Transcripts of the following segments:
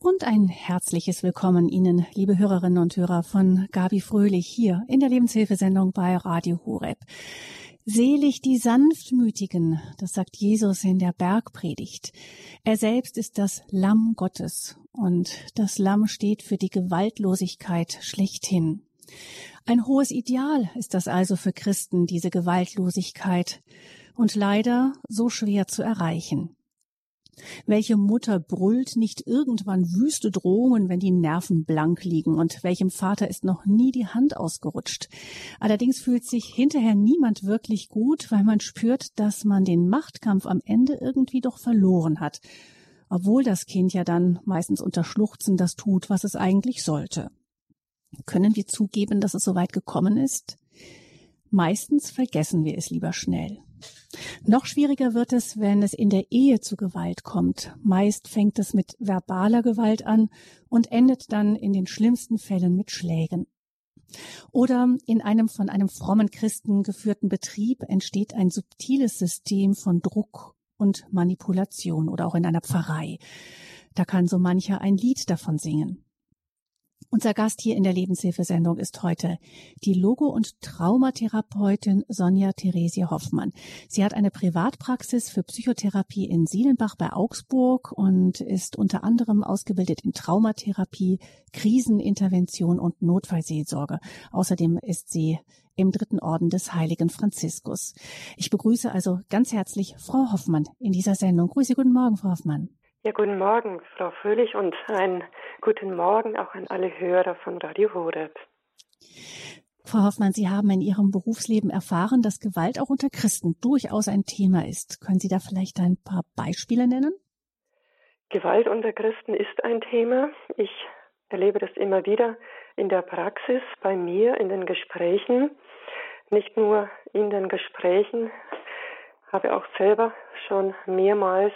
Und ein herzliches Willkommen Ihnen, liebe Hörerinnen und Hörer von Gabi Fröhlich hier in der Lebenshilfesendung bei Radio Horeb. Selig die Sanftmütigen, das sagt Jesus in der Bergpredigt. Er selbst ist das Lamm Gottes und das Lamm steht für die Gewaltlosigkeit schlechthin. Ein hohes Ideal ist das also für Christen, diese Gewaltlosigkeit, und leider so schwer zu erreichen. Welche Mutter brüllt nicht irgendwann wüste Drohungen, wenn die Nerven blank liegen? Und welchem Vater ist noch nie die Hand ausgerutscht? Allerdings fühlt sich hinterher niemand wirklich gut, weil man spürt, dass man den Machtkampf am Ende irgendwie doch verloren hat. Obwohl das Kind ja dann meistens unter Schluchzen das tut, was es eigentlich sollte. Können wir zugeben, dass es so weit gekommen ist? Meistens vergessen wir es lieber schnell. Noch schwieriger wird es, wenn es in der Ehe zu Gewalt kommt. Meist fängt es mit verbaler Gewalt an und endet dann in den schlimmsten Fällen mit Schlägen. Oder in einem von einem frommen Christen geführten Betrieb entsteht ein subtiles System von Druck und Manipulation oder auch in einer Pfarrei. Da kann so mancher ein Lied davon singen. Unser Gast hier in der Lebenshilfesendung ist heute die Logo- und Traumatherapeutin Sonja Theresie Hoffmann. Sie hat eine Privatpraxis für Psychotherapie in Sielenbach bei Augsburg und ist unter anderem ausgebildet in Traumatherapie, Krisenintervention und Notfallseelsorge. Außerdem ist sie im dritten Orden des Heiligen Franziskus. Ich begrüße also ganz herzlich Frau Hoffmann in dieser Sendung. Grüße, guten Morgen, Frau Hoffmann. Ja, guten Morgen, Frau Fröhlich, und einen guten Morgen auch an alle Hörer von Radio Horeb. Frau Hoffmann, Sie haben in Ihrem Berufsleben erfahren, dass Gewalt auch unter Christen durchaus ein Thema ist. Können Sie da vielleicht ein paar Beispiele nennen? Gewalt unter Christen ist ein Thema. Ich erlebe das immer wieder in der Praxis, bei mir, in den Gesprächen. Nicht nur in den Gesprächen, habe auch selber schon mehrmals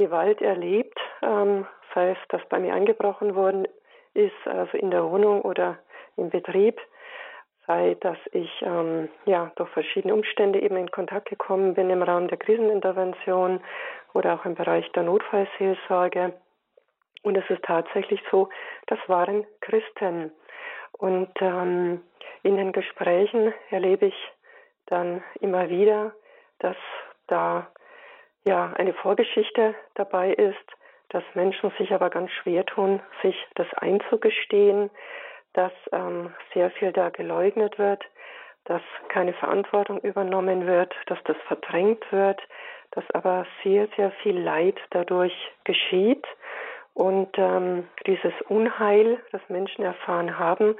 Gewalt erlebt, ähm, sei es, dass bei mir eingebrochen worden ist, also in der Wohnung oder im Betrieb, sei, dass ich ähm, ja durch verschiedene Umstände eben in Kontakt gekommen bin im Rahmen der Krisenintervention oder auch im Bereich der Notfallseelsorge. Und es ist tatsächlich so, das waren Christen. Und ähm, in den Gesprächen erlebe ich dann immer wieder, dass da ja eine Vorgeschichte dabei ist, dass Menschen sich aber ganz schwer tun, sich das einzugestehen, dass ähm, sehr viel da geleugnet wird, dass keine Verantwortung übernommen wird, dass das verdrängt wird, dass aber sehr, sehr viel Leid dadurch geschieht. Und ähm, dieses Unheil, das Menschen erfahren haben,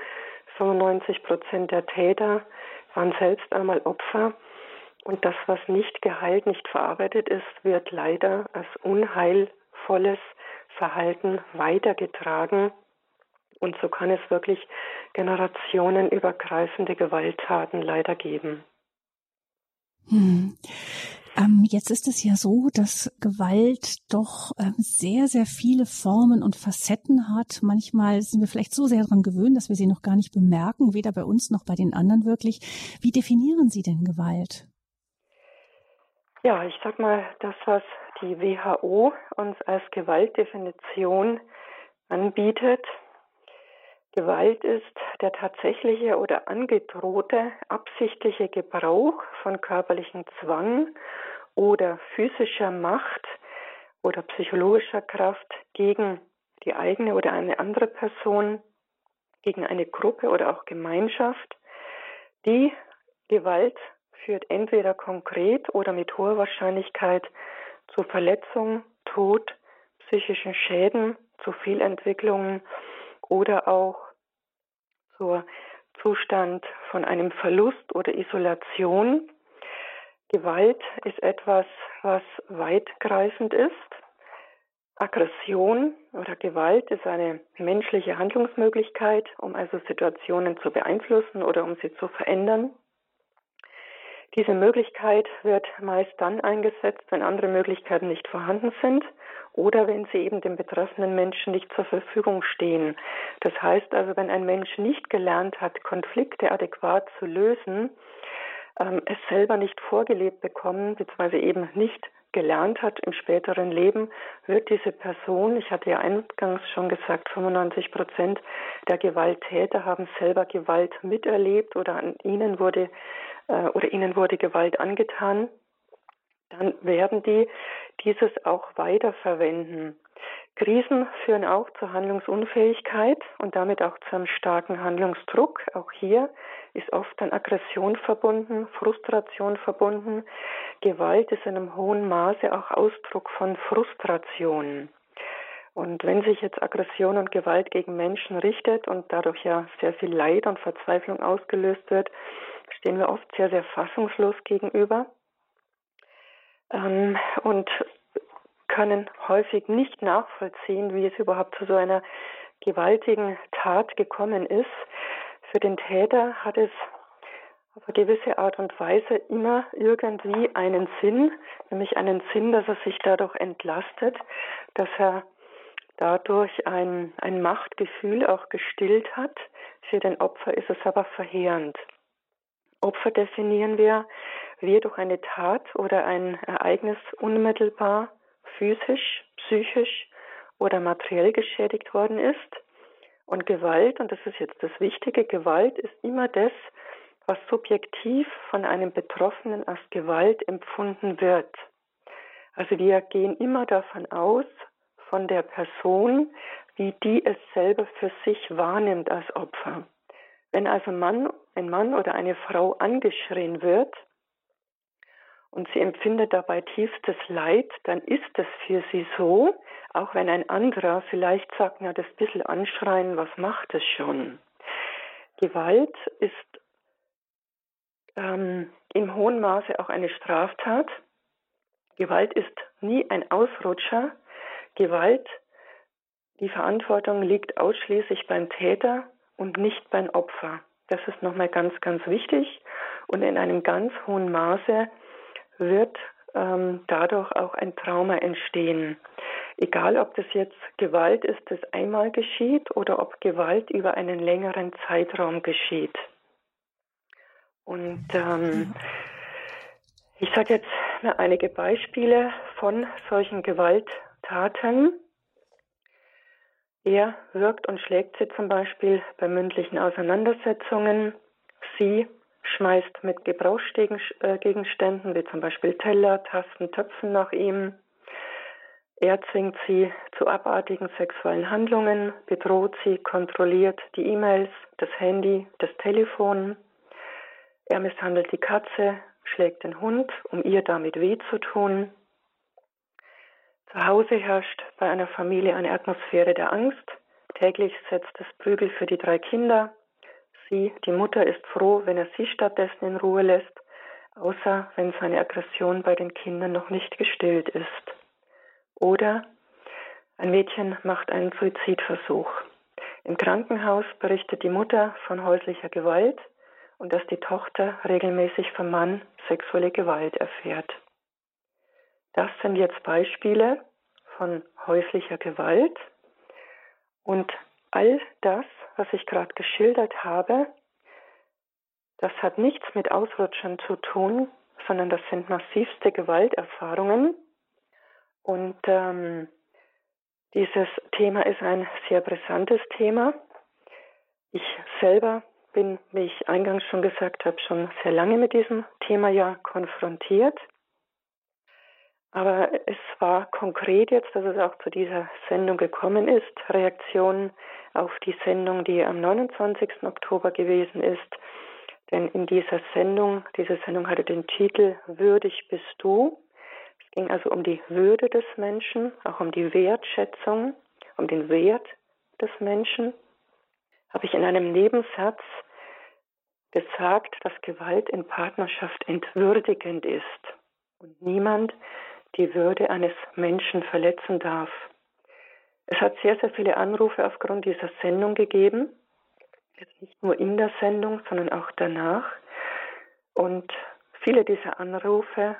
95 Prozent der Täter waren selbst einmal Opfer und das, was nicht geheilt, nicht verarbeitet ist, wird leider als unheilvolles Verhalten weitergetragen. Und so kann es wirklich generationenübergreifende Gewalttaten leider geben. Hm. Ähm, jetzt ist es ja so, dass Gewalt doch ähm, sehr, sehr viele Formen und Facetten hat. Manchmal sind wir vielleicht so sehr daran gewöhnt, dass wir sie noch gar nicht bemerken, weder bei uns noch bei den anderen wirklich. Wie definieren Sie denn Gewalt? Ja, ich sag mal, das, was die WHO uns als Gewaltdefinition anbietet. Gewalt ist der tatsächliche oder angedrohte absichtliche Gebrauch von körperlichem Zwang oder physischer Macht oder psychologischer Kraft gegen die eigene oder eine andere Person, gegen eine Gruppe oder auch Gemeinschaft, die Gewalt führt entweder konkret oder mit hoher Wahrscheinlichkeit zu Verletzung, Tod, psychischen Schäden, zu Fehlentwicklungen oder auch zur Zustand von einem Verlust oder Isolation. Gewalt ist etwas, was weitgreifend ist. Aggression oder Gewalt ist eine menschliche Handlungsmöglichkeit, um also Situationen zu beeinflussen oder um sie zu verändern. Diese Möglichkeit wird meist dann eingesetzt, wenn andere Möglichkeiten nicht vorhanden sind oder wenn sie eben dem betreffenden Menschen nicht zur Verfügung stehen. Das heißt also, wenn ein Mensch nicht gelernt hat, Konflikte adäquat zu lösen, ähm, es selber nicht vorgelebt bekommen, beziehungsweise eben nicht gelernt hat im späteren Leben, wird diese Person, ich hatte ja eingangs schon gesagt, 95 Prozent der Gewalttäter haben selber Gewalt miterlebt oder an ihnen wurde äh, oder ihnen wurde Gewalt angetan, dann werden die dieses auch weiterverwenden. Krisen führen auch zur Handlungsunfähigkeit und damit auch zu einem starken Handlungsdruck. Auch hier ist oft dann Aggression verbunden, Frustration verbunden. Gewalt ist in einem hohen Maße auch Ausdruck von Frustration. Und wenn sich jetzt Aggression und Gewalt gegen Menschen richtet und dadurch ja sehr viel Leid und Verzweiflung ausgelöst wird, stehen wir oft sehr, sehr fassungslos gegenüber ähm, und können häufig nicht nachvollziehen, wie es überhaupt zu so einer gewaltigen Tat gekommen ist. Für den Täter hat es auf eine gewisse Art und Weise immer irgendwie einen Sinn, nämlich einen Sinn, dass er sich dadurch entlastet, dass er dadurch ein, ein Machtgefühl auch gestillt hat. Für den Opfer ist es aber verheerend. Opfer definieren wir, wie durch eine Tat oder ein Ereignis unmittelbar physisch, psychisch oder materiell geschädigt worden ist. Und Gewalt, und das ist jetzt das Wichtige, Gewalt ist immer das, was subjektiv von einem Betroffenen als Gewalt empfunden wird. Also wir gehen immer davon aus, von der Person, wie die es selber für sich wahrnimmt als Opfer. Wenn also Mann, ein Mann oder eine Frau angeschrien wird, und sie empfindet dabei tiefstes Leid, dann ist es für sie so, auch wenn ein anderer vielleicht sagt, na, das bisschen anschreien, was macht es schon? Gewalt ist ähm, im hohen Maße auch eine Straftat. Gewalt ist nie ein Ausrutscher. Gewalt, die Verantwortung liegt ausschließlich beim Täter und nicht beim Opfer. Das ist nochmal ganz, ganz wichtig. Und in einem ganz hohen Maße wird ähm, dadurch auch ein Trauma entstehen. Egal, ob das jetzt Gewalt ist, das einmal geschieht oder ob Gewalt über einen längeren Zeitraum geschieht. Und ähm, ich sage jetzt mal einige Beispiele von solchen Gewalttaten. Er wirkt und schlägt sie zum Beispiel bei mündlichen Auseinandersetzungen. Sie schmeißt mit Gebrauchsgegenständen wie zum Beispiel Teller, Tasten, Töpfen nach ihm. Er zwingt sie zu abartigen sexuellen Handlungen, bedroht sie, kontrolliert die E-Mails, das Handy, das Telefon. Er misshandelt die Katze, schlägt den Hund, um ihr damit weh zu tun. Zu Hause herrscht bei einer Familie eine Atmosphäre der Angst. Täglich setzt es Prügel für die drei Kinder. Sie, die Mutter, ist froh, wenn er sie stattdessen in Ruhe lässt, außer wenn seine Aggression bei den Kindern noch nicht gestillt ist. Oder ein Mädchen macht einen Suizidversuch. Im Krankenhaus berichtet die Mutter von häuslicher Gewalt und dass die Tochter regelmäßig vom Mann sexuelle Gewalt erfährt. Das sind jetzt Beispiele von häuslicher Gewalt und all das was ich gerade geschildert habe, das hat nichts mit Ausrutschern zu tun, sondern das sind massivste Gewalterfahrungen. Und ähm, dieses Thema ist ein sehr brisantes Thema. Ich selber bin, wie ich eingangs schon gesagt habe, schon sehr lange mit diesem Thema ja konfrontiert. Aber es war konkret jetzt, dass es auch zu dieser Sendung gekommen ist, Reaktionen auf die Sendung, die am 29. Oktober gewesen ist. Denn in dieser Sendung, diese Sendung hatte den Titel Würdig bist du. Es ging also um die Würde des Menschen, auch um die Wertschätzung, um den Wert des Menschen. Habe ich in einem Nebensatz gesagt, dass Gewalt in Partnerschaft entwürdigend ist und niemand die Würde eines Menschen verletzen darf. Es hat sehr, sehr viele Anrufe aufgrund dieser Sendung gegeben. Jetzt nicht nur in der Sendung, sondern auch danach. Und viele dieser Anrufe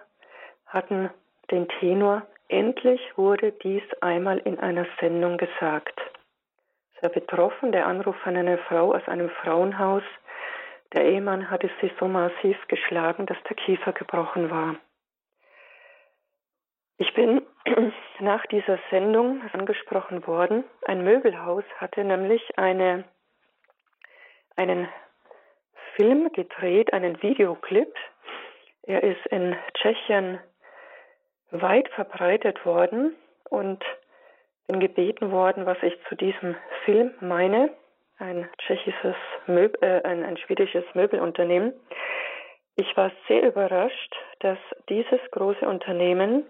hatten den Tenor, endlich wurde dies einmal in einer Sendung gesagt. Sehr betroffen, der Anruf von einer Frau aus einem Frauenhaus. Der Ehemann hatte sie so massiv geschlagen, dass der Kiefer gebrochen war. Ich bin nach dieser Sendung angesprochen worden. Ein Möbelhaus hatte nämlich eine, einen Film gedreht, einen Videoclip. Er ist in Tschechien weit verbreitet worden und bin gebeten worden, was ich zu diesem Film meine. Ein tschechisches Möbel, äh, ein, ein schwedisches Möbelunternehmen. Ich war sehr überrascht, dass dieses große Unternehmen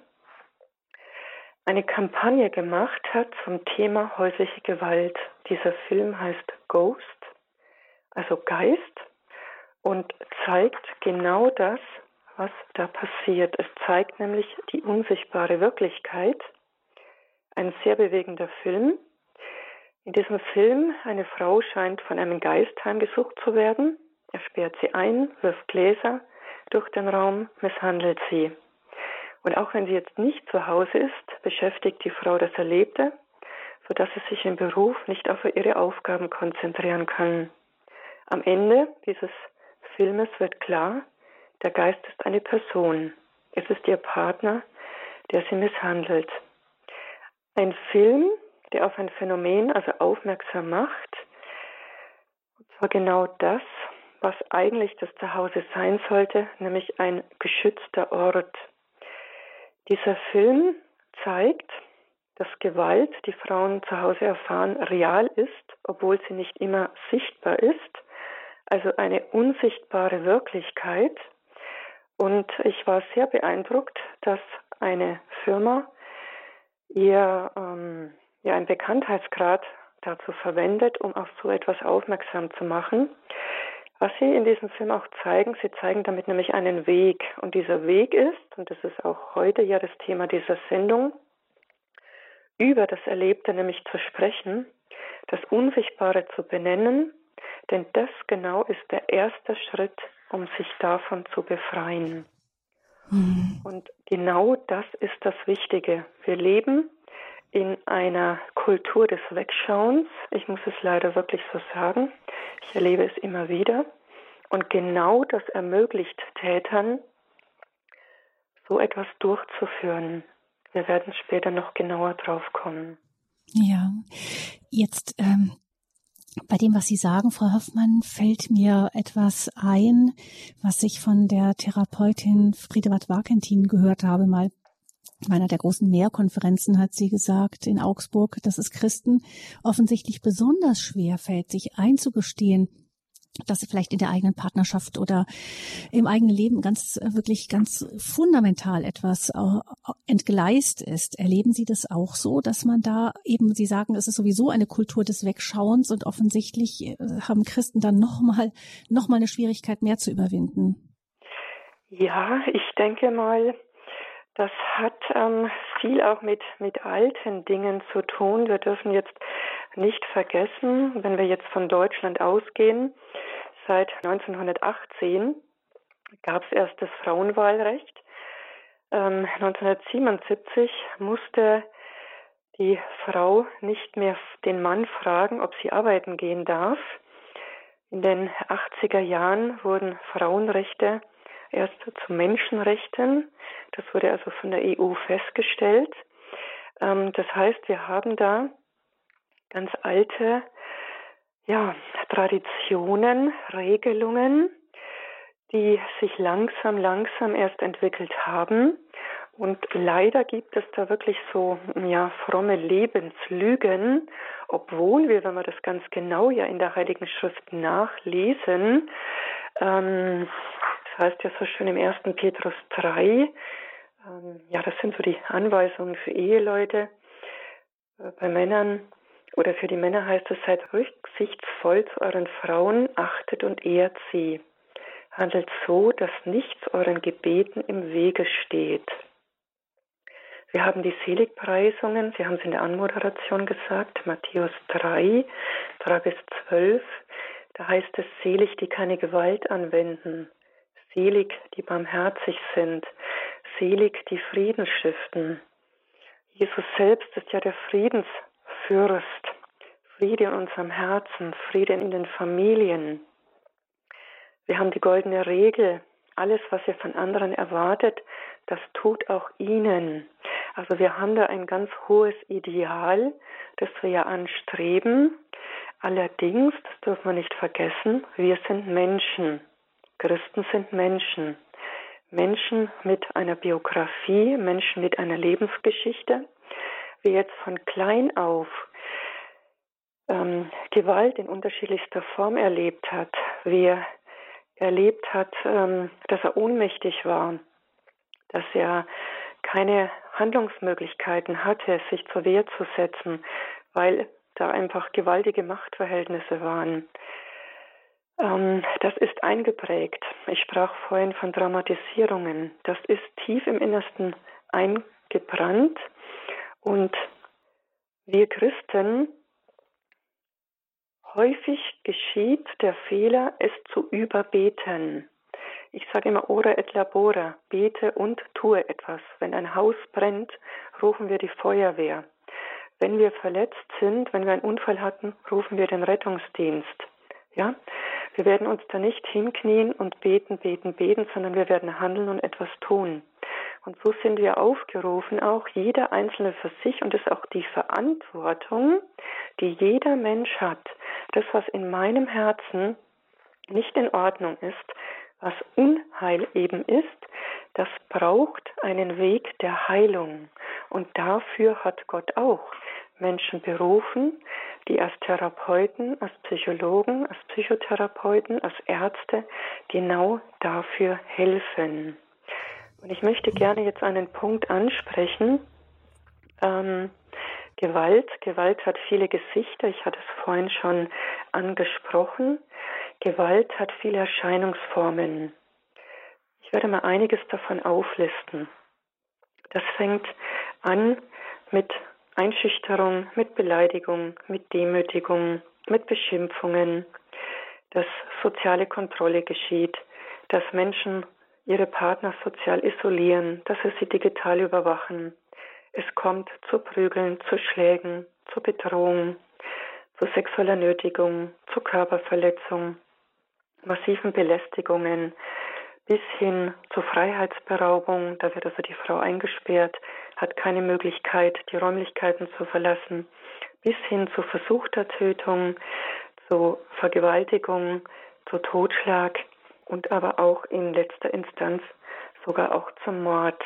eine Kampagne gemacht hat zum Thema häusliche Gewalt. Dieser Film heißt Ghost, also Geist, und zeigt genau das, was da passiert. Es zeigt nämlich die unsichtbare Wirklichkeit. Ein sehr bewegender Film. In diesem Film, eine Frau scheint von einem Geist heimgesucht zu werden. Er sperrt sie ein, wirft Gläser durch den Raum, misshandelt sie. Und auch wenn sie jetzt nicht zu Hause ist, beschäftigt die Frau das Erlebte, sodass sie sich im Beruf nicht auf ihre Aufgaben konzentrieren kann. Am Ende dieses Filmes wird klar, der Geist ist eine Person. Es ist ihr Partner, der sie misshandelt. Ein Film, der auf ein Phänomen also aufmerksam macht, und zwar genau das, was eigentlich das Zuhause sein sollte, nämlich ein geschützter Ort. Dieser Film zeigt, dass Gewalt, die Frauen zu Hause erfahren, real ist, obwohl sie nicht immer sichtbar ist, also eine unsichtbare Wirklichkeit. Und ich war sehr beeindruckt, dass eine Firma ihr ähm, ja, einen Bekanntheitsgrad dazu verwendet, um auf so etwas aufmerksam zu machen. Was Sie in diesem Film auch zeigen, Sie zeigen damit nämlich einen Weg. Und dieser Weg ist, und das ist auch heute ja das Thema dieser Sendung, über das Erlebte nämlich zu sprechen, das Unsichtbare zu benennen, denn das genau ist der erste Schritt, um sich davon zu befreien. Mhm. Und genau das ist das Wichtige. Wir leben in einer Kultur des Wegschauens. Ich muss es leider wirklich so sagen. Ich erlebe es immer wieder. Und genau das ermöglicht Tätern, so etwas durchzuführen. Wir werden später noch genauer drauf kommen. Ja, jetzt ähm, bei dem, was Sie sagen, Frau Hoffmann, fällt mir etwas ein, was ich von der Therapeutin Friedewald Warkentin gehört habe, mal in einer der großen Mehrkonferenzen hat sie gesagt in Augsburg, dass es Christen offensichtlich besonders schwer fällt, sich einzugestehen, dass sie vielleicht in der eigenen Partnerschaft oder im eigenen Leben ganz wirklich ganz fundamental etwas äh, entgleist ist. Erleben Sie das auch so, dass man da eben, Sie sagen, es ist sowieso eine Kultur des Wegschauens und offensichtlich äh, haben Christen dann nochmal noch mal eine Schwierigkeit mehr zu überwinden? Ja, ich denke mal, das hat ähm, viel auch mit, mit alten Dingen zu tun. Wir dürfen jetzt nicht vergessen, wenn wir jetzt von Deutschland ausgehen, seit 1918 gab es erst das Frauenwahlrecht. Ähm, 1977 musste die Frau nicht mehr den Mann fragen, ob sie arbeiten gehen darf. In den 80er Jahren wurden Frauenrechte erst zu Menschenrechten. Das wurde also von der EU festgestellt. Ähm, das heißt, wir haben da ganz alte ja, Traditionen, Regelungen, die sich langsam, langsam erst entwickelt haben. Und leider gibt es da wirklich so ja, fromme Lebenslügen, obwohl wir, wenn wir das ganz genau ja in der Heiligen Schrift nachlesen, ähm, heißt ja so schön im 1. Petrus 3, ähm, ja, das sind so die Anweisungen für Eheleute. Äh, bei Männern oder für die Männer heißt es, seid rücksichtsvoll zu euren Frauen, achtet und ehrt sie. Handelt so, dass nichts euren Gebeten im Wege steht. Wir haben die Seligpreisungen, Sie haben es in der Anmoderation gesagt, Matthäus 3, 3 bis 12. Da heißt es, selig, die keine Gewalt anwenden, Selig, die barmherzig sind. Selig, die Frieden stiften. Jesus selbst ist ja der Friedensfürst. Friede in unserem Herzen, Friede in den Familien. Wir haben die goldene Regel. Alles, was ihr von anderen erwartet, das tut auch ihnen. Also wir haben da ein ganz hohes Ideal, das wir ja anstreben. Allerdings, das dürfen wir nicht vergessen, wir sind Menschen. Christen sind Menschen. Menschen mit einer Biografie, Menschen mit einer Lebensgeschichte. Wer jetzt von klein auf ähm, Gewalt in unterschiedlichster Form erlebt hat, wer erlebt hat, ähm, dass er ohnmächtig war, dass er keine Handlungsmöglichkeiten hatte, sich zur Wehr zu setzen, weil da einfach gewaltige Machtverhältnisse waren. Ähm, das ist eingeprägt. Ich sprach vorhin von Dramatisierungen. Das ist tief im Innersten eingebrannt. Und wir Christen, häufig geschieht der Fehler, es zu überbeten. Ich sage immer ora et labora, bete und tue etwas. Wenn ein Haus brennt, rufen wir die Feuerwehr. Wenn wir verletzt sind, wenn wir einen Unfall hatten, rufen wir den Rettungsdienst. Ja? Wir werden uns da nicht hinknien und beten, beten, beten, sondern wir werden handeln und etwas tun. Und so sind wir aufgerufen, auch jeder Einzelne für sich, und das ist auch die Verantwortung, die jeder Mensch hat. Das, was in meinem Herzen nicht in Ordnung ist, was Unheil eben ist, das braucht einen Weg der Heilung. Und dafür hat Gott auch Menschen berufen, die als Therapeuten, als Psychologen, als Psychotherapeuten, als Ärzte genau dafür helfen. Und ich möchte gerne jetzt einen Punkt ansprechen. Ähm, Gewalt. Gewalt hat viele Gesichter. Ich hatte es vorhin schon angesprochen. Gewalt hat viele Erscheinungsformen. Ich werde mal einiges davon auflisten. Das fängt an mit Einschüchterung, mit Beleidigung, mit Demütigung, mit Beschimpfungen, dass soziale Kontrolle geschieht, dass Menschen ihre Partner sozial isolieren, dass sie sie digital überwachen. Es kommt zu Prügeln, zu Schlägen, zu Bedrohung, zu sexueller Nötigung, zu Körperverletzung, massiven Belästigungen bis hin zur Freiheitsberaubung. Da wird also die Frau eingesperrt, hat keine Möglichkeit, die Räumlichkeiten zu verlassen, bis hin zu versuchter Tötung, zu Vergewaltigung, zu Totschlag und aber auch in letzter Instanz sogar auch zum Mord.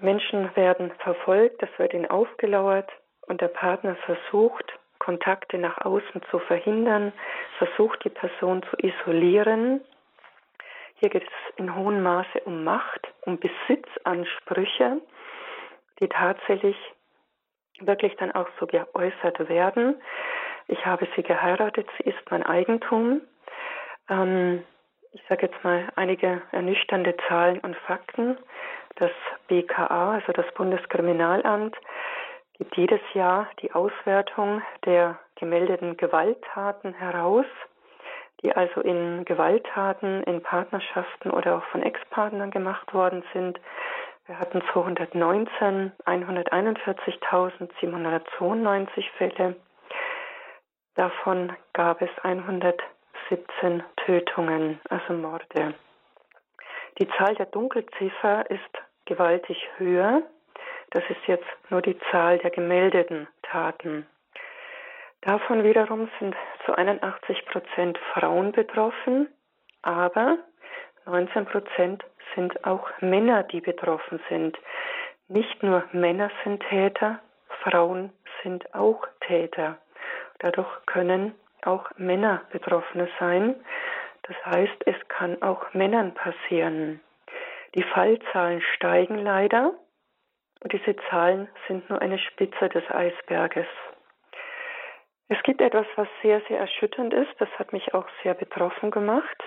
Menschen werden verfolgt, das wird ihnen aufgelauert und der Partner versucht, Kontakte nach außen zu verhindern, versucht die Person zu isolieren. Hier geht es in hohem Maße um Macht, um Besitzansprüche, die tatsächlich wirklich dann auch so geäußert werden. Ich habe sie geheiratet, sie ist mein Eigentum. Ähm, ich sage jetzt mal einige ernüchternde Zahlen und Fakten. Das BKA, also das Bundeskriminalamt, gibt jedes Jahr die Auswertung der gemeldeten Gewalttaten heraus, die also in Gewalttaten, in Partnerschaften oder auch von Ex-Partnern gemacht worden sind. Wir hatten 219, 141.792 Fälle. Davon gab es 117 Tötungen, also Morde. Die Zahl der Dunkelziffer ist gewaltig höher. Das ist jetzt nur die Zahl der gemeldeten Taten. Davon wiederum sind zu 81 Prozent Frauen betroffen, aber 19 Prozent sind auch Männer, die betroffen sind. Nicht nur Männer sind Täter, Frauen sind auch Täter. Dadurch können auch Männer Betroffene sein. Das heißt, es kann auch Männern passieren. Die Fallzahlen steigen leider. Und diese Zahlen sind nur eine Spitze des Eisberges. Es gibt etwas, was sehr, sehr erschütternd ist. Das hat mich auch sehr betroffen gemacht.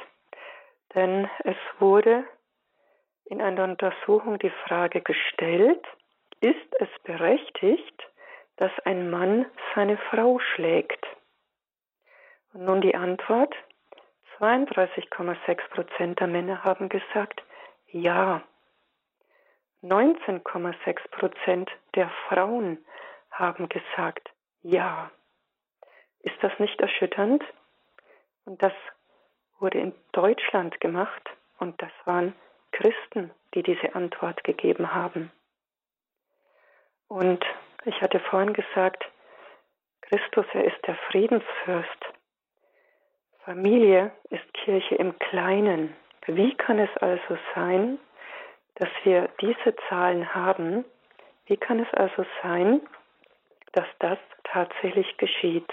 Denn es wurde in einer Untersuchung die Frage gestellt, ist es berechtigt, dass ein Mann seine Frau schlägt? Und nun die Antwort, 32,6 Prozent der Männer haben gesagt, ja. 19,6 Prozent der Frauen haben gesagt, ja. Ist das nicht erschütternd? Und das wurde in Deutschland gemacht und das waren Christen, die diese Antwort gegeben haben. Und ich hatte vorhin gesagt, Christus, er ist der Friedensfürst. Familie ist Kirche im Kleinen. Wie kann es also sein, dass wir diese Zahlen haben? Wie kann es also sein, dass das tatsächlich geschieht?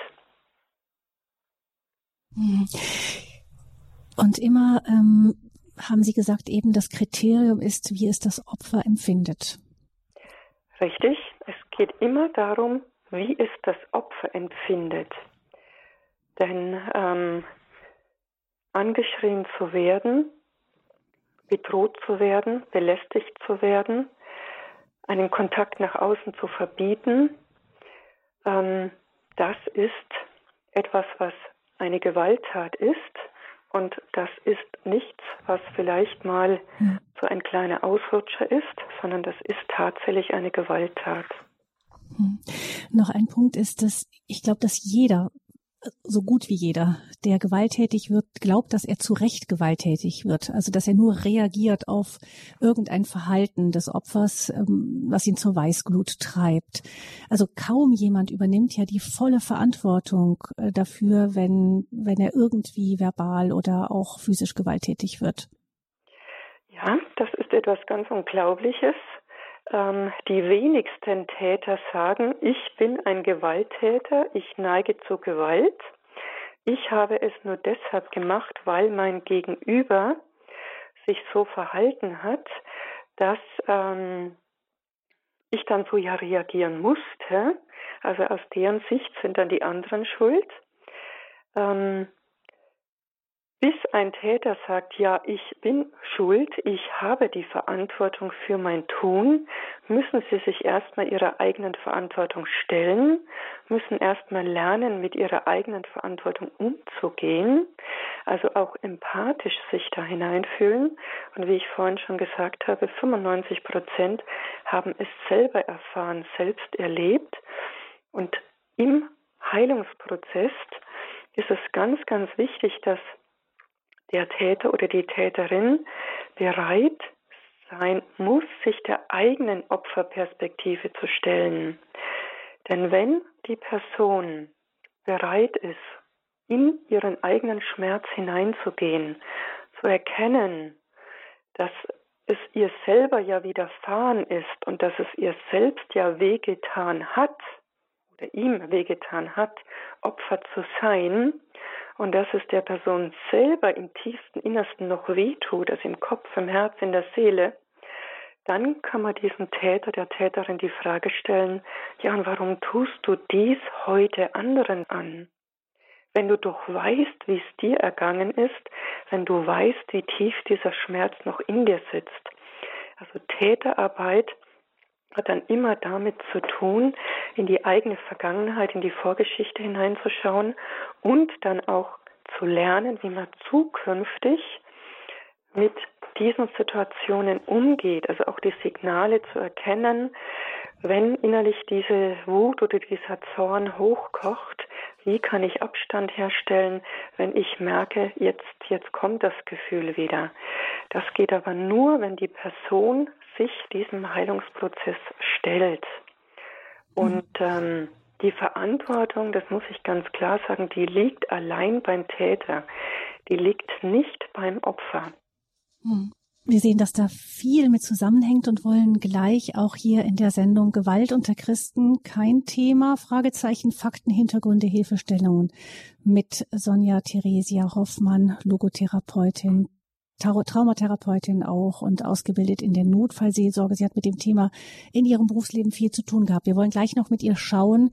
Und immer ähm, haben Sie gesagt, eben das Kriterium ist, wie es das Opfer empfindet. Richtig, es geht immer darum, wie es das Opfer empfindet. Denn ähm, angeschrien zu werden, bedroht zu werden, belästigt zu werden, einen Kontakt nach außen zu verbieten, ähm, das ist etwas, was eine Gewalttat ist. Und das ist nichts, was vielleicht mal so ein kleiner Ausrutscher ist, sondern das ist tatsächlich eine Gewalttat. Hm. Noch ein Punkt ist, dass ich glaube, dass jeder so gut wie jeder, der gewalttätig wird, glaubt, dass er zu Recht gewalttätig wird. Also dass er nur reagiert auf irgendein Verhalten des Opfers, ähm, was ihn zur Weißglut treibt. Also kaum jemand übernimmt ja die volle Verantwortung äh, dafür, wenn, wenn er irgendwie verbal oder auch physisch gewalttätig wird. Ja, das ist etwas ganz Unglaubliches. Ähm, die wenigsten Täter sagen, ich bin ein Gewalttäter, ich neige zu Gewalt. Ich habe es nur deshalb gemacht, weil mein Gegenüber sich so verhalten hat, dass ähm, ich dann so ja reagieren musste. Also aus deren Sicht sind dann die anderen schuld. Ähm, bis ein Täter sagt, ja, ich bin schuld, ich habe die Verantwortung für mein Tun, müssen sie sich erstmal ihrer eigenen Verantwortung stellen, müssen erstmal lernen, mit ihrer eigenen Verantwortung umzugehen, also auch empathisch sich da hineinfühlen. Und wie ich vorhin schon gesagt habe, 95 Prozent haben es selber erfahren, selbst erlebt. Und im Heilungsprozess ist es ganz, ganz wichtig, dass der Täter oder die Täterin bereit sein muss, sich der eigenen Opferperspektive zu stellen. Denn wenn die Person bereit ist, in ihren eigenen Schmerz hineinzugehen, zu erkennen, dass es ihr selber ja widerfahren ist und dass es ihr selbst ja wehgetan hat oder ihm wehgetan hat, Opfer zu sein, und dass es der Person selber im tiefsten Innersten noch wehtut, also im Kopf, im Herz, in der Seele, dann kann man diesem Täter, der Täterin die Frage stellen, ja, und warum tust du dies heute anderen an? Wenn du doch weißt, wie es dir ergangen ist, wenn du weißt, wie tief dieser Schmerz noch in dir sitzt. Also Täterarbeit hat dann immer damit zu tun, in die eigene Vergangenheit, in die Vorgeschichte hineinzuschauen und dann auch zu lernen, wie man zukünftig mit diesen Situationen umgeht, also auch die Signale zu erkennen, wenn innerlich diese Wut oder dieser Zorn hochkocht, wie kann ich Abstand herstellen, wenn ich merke, jetzt, jetzt kommt das Gefühl wieder. Das geht aber nur, wenn die Person sich diesem Heilungsprozess stellt. Und ähm, die Verantwortung, das muss ich ganz klar sagen, die liegt allein beim Täter. Die liegt nicht beim Opfer. Hm. Wir sehen, dass da viel mit zusammenhängt und wollen gleich auch hier in der Sendung Gewalt unter Christen kein Thema, Fragezeichen, Fakten, Hintergründe, Hilfestellungen mit Sonja Theresia Hoffmann, Logotherapeutin, Traumatherapeutin auch und ausgebildet in der Notfallseelsorge. Sie hat mit dem Thema in ihrem Berufsleben viel zu tun gehabt. Wir wollen gleich noch mit ihr schauen,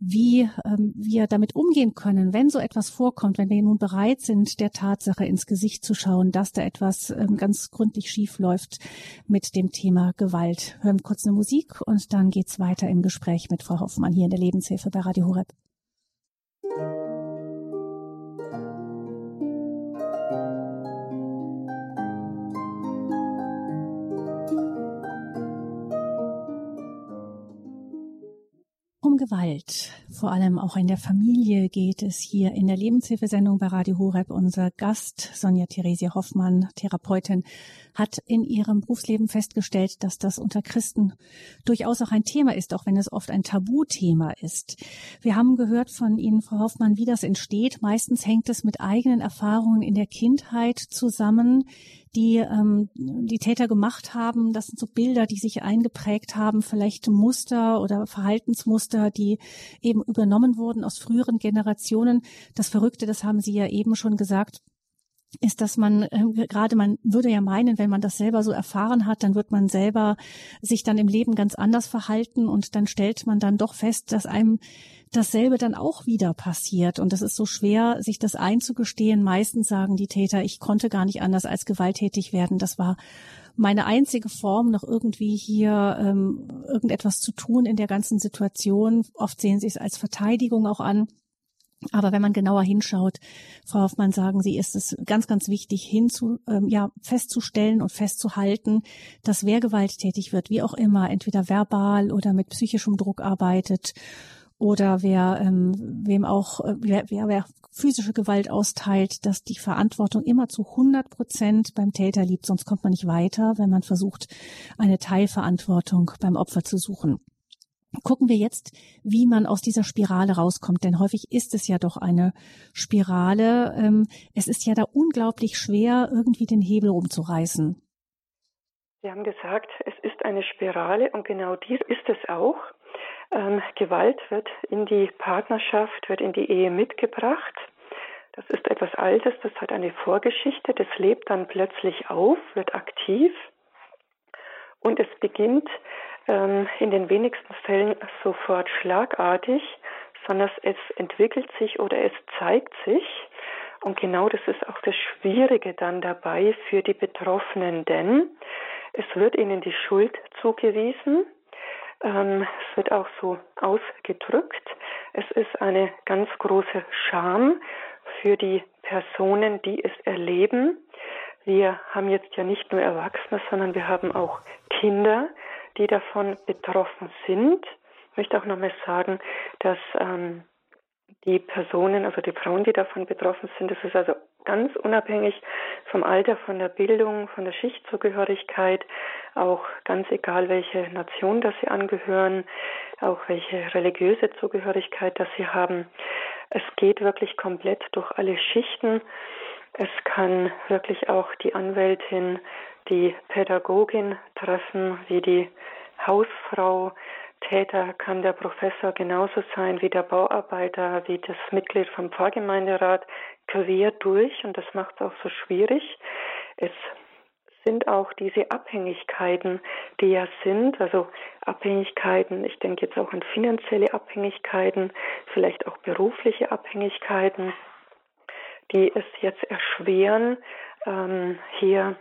wie ähm, wir damit umgehen können, wenn so etwas vorkommt, wenn wir nun bereit sind, der Tatsache ins Gesicht zu schauen, dass da etwas ähm, ganz gründlich schief läuft mit dem Thema Gewalt. Hören kurz eine Musik und dann geht's weiter im Gespräch mit Frau Hoffmann hier in der Lebenshilfe bei Radio Horeb. Gewalt, vor allem auch in der Familie geht es hier in der Lebenshilfesendung bei Radio Horeb. Unser Gast, Sonja Theresia Hoffmann, Therapeutin, hat in ihrem Berufsleben festgestellt, dass das unter Christen durchaus auch ein Thema ist, auch wenn es oft ein Tabuthema ist. Wir haben gehört von Ihnen, Frau Hoffmann, wie das entsteht. Meistens hängt es mit eigenen Erfahrungen in der Kindheit zusammen, die ähm, die Täter gemacht haben. Das sind so Bilder, die sich eingeprägt haben, vielleicht Muster oder Verhaltensmuster, die eben übernommen wurden aus früheren Generationen. Das Verrückte, das haben Sie ja eben schon gesagt, ist, dass man äh, gerade man würde ja meinen, wenn man das selber so erfahren hat, dann wird man selber sich dann im Leben ganz anders verhalten und dann stellt man dann doch fest, dass einem dasselbe dann auch wieder passiert und das ist so schwer, sich das einzugestehen. Meistens sagen die Täter, ich konnte gar nicht anders als gewalttätig werden. Das war meine einzige Form, noch irgendwie hier ähm, irgendetwas zu tun in der ganzen Situation. Oft sehen sie es als Verteidigung auch an. Aber wenn man genauer hinschaut, Frau Hoffmann, sagen Sie, ist es ganz, ganz wichtig, hinzu, ähm, ja, festzustellen und festzuhalten, dass wer gewalttätig wird, wie auch immer, entweder verbal oder mit psychischem Druck arbeitet oder wer ähm, wem auch äh, wer, wer, physische Gewalt austeilt, dass die Verantwortung immer zu 100 Prozent beim Täter liegt, sonst kommt man nicht weiter, wenn man versucht, eine Teilverantwortung beim Opfer zu suchen. Gucken wir jetzt, wie man aus dieser Spirale rauskommt, denn häufig ist es ja doch eine Spirale. Ähm, es ist ja da unglaublich schwer, irgendwie den Hebel umzureißen. Sie haben gesagt, es ist eine Spirale und genau dies ist es auch. Ähm, Gewalt wird in die Partnerschaft, wird in die Ehe mitgebracht. Das ist etwas Altes, das hat eine Vorgeschichte, das lebt dann plötzlich auf, wird aktiv und es beginnt ähm, in den wenigsten Fällen sofort schlagartig, sondern es entwickelt sich oder es zeigt sich. Und genau das ist auch das Schwierige dann dabei für die Betroffenen, denn es wird ihnen die Schuld zugewiesen. Ähm, es wird auch so ausgedrückt. Es ist eine ganz große Scham für die Personen, die es erleben. Wir haben jetzt ja nicht nur Erwachsene, sondern wir haben auch Kinder, die davon betroffen sind. Ich möchte auch nochmal sagen, dass ähm, die Personen, also die Frauen, die davon betroffen sind, das ist also ganz unabhängig vom Alter, von der Bildung, von der Schichtzugehörigkeit, auch ganz egal, welche Nation dass sie angehören, auch welche religiöse Zugehörigkeit dass sie haben. Es geht wirklich komplett durch alle Schichten. Es kann wirklich auch die Anwältin, die Pädagogin treffen, wie die Hausfrau. Täter kann der Professor genauso sein wie der Bauarbeiter, wie das Mitglied vom Pfarrgemeinderat, quer durch und das macht es auch so schwierig. Es sind auch diese Abhängigkeiten, die ja sind, also Abhängigkeiten, ich denke jetzt auch an finanzielle Abhängigkeiten, vielleicht auch berufliche Abhängigkeiten, die es jetzt erschweren, ähm, hier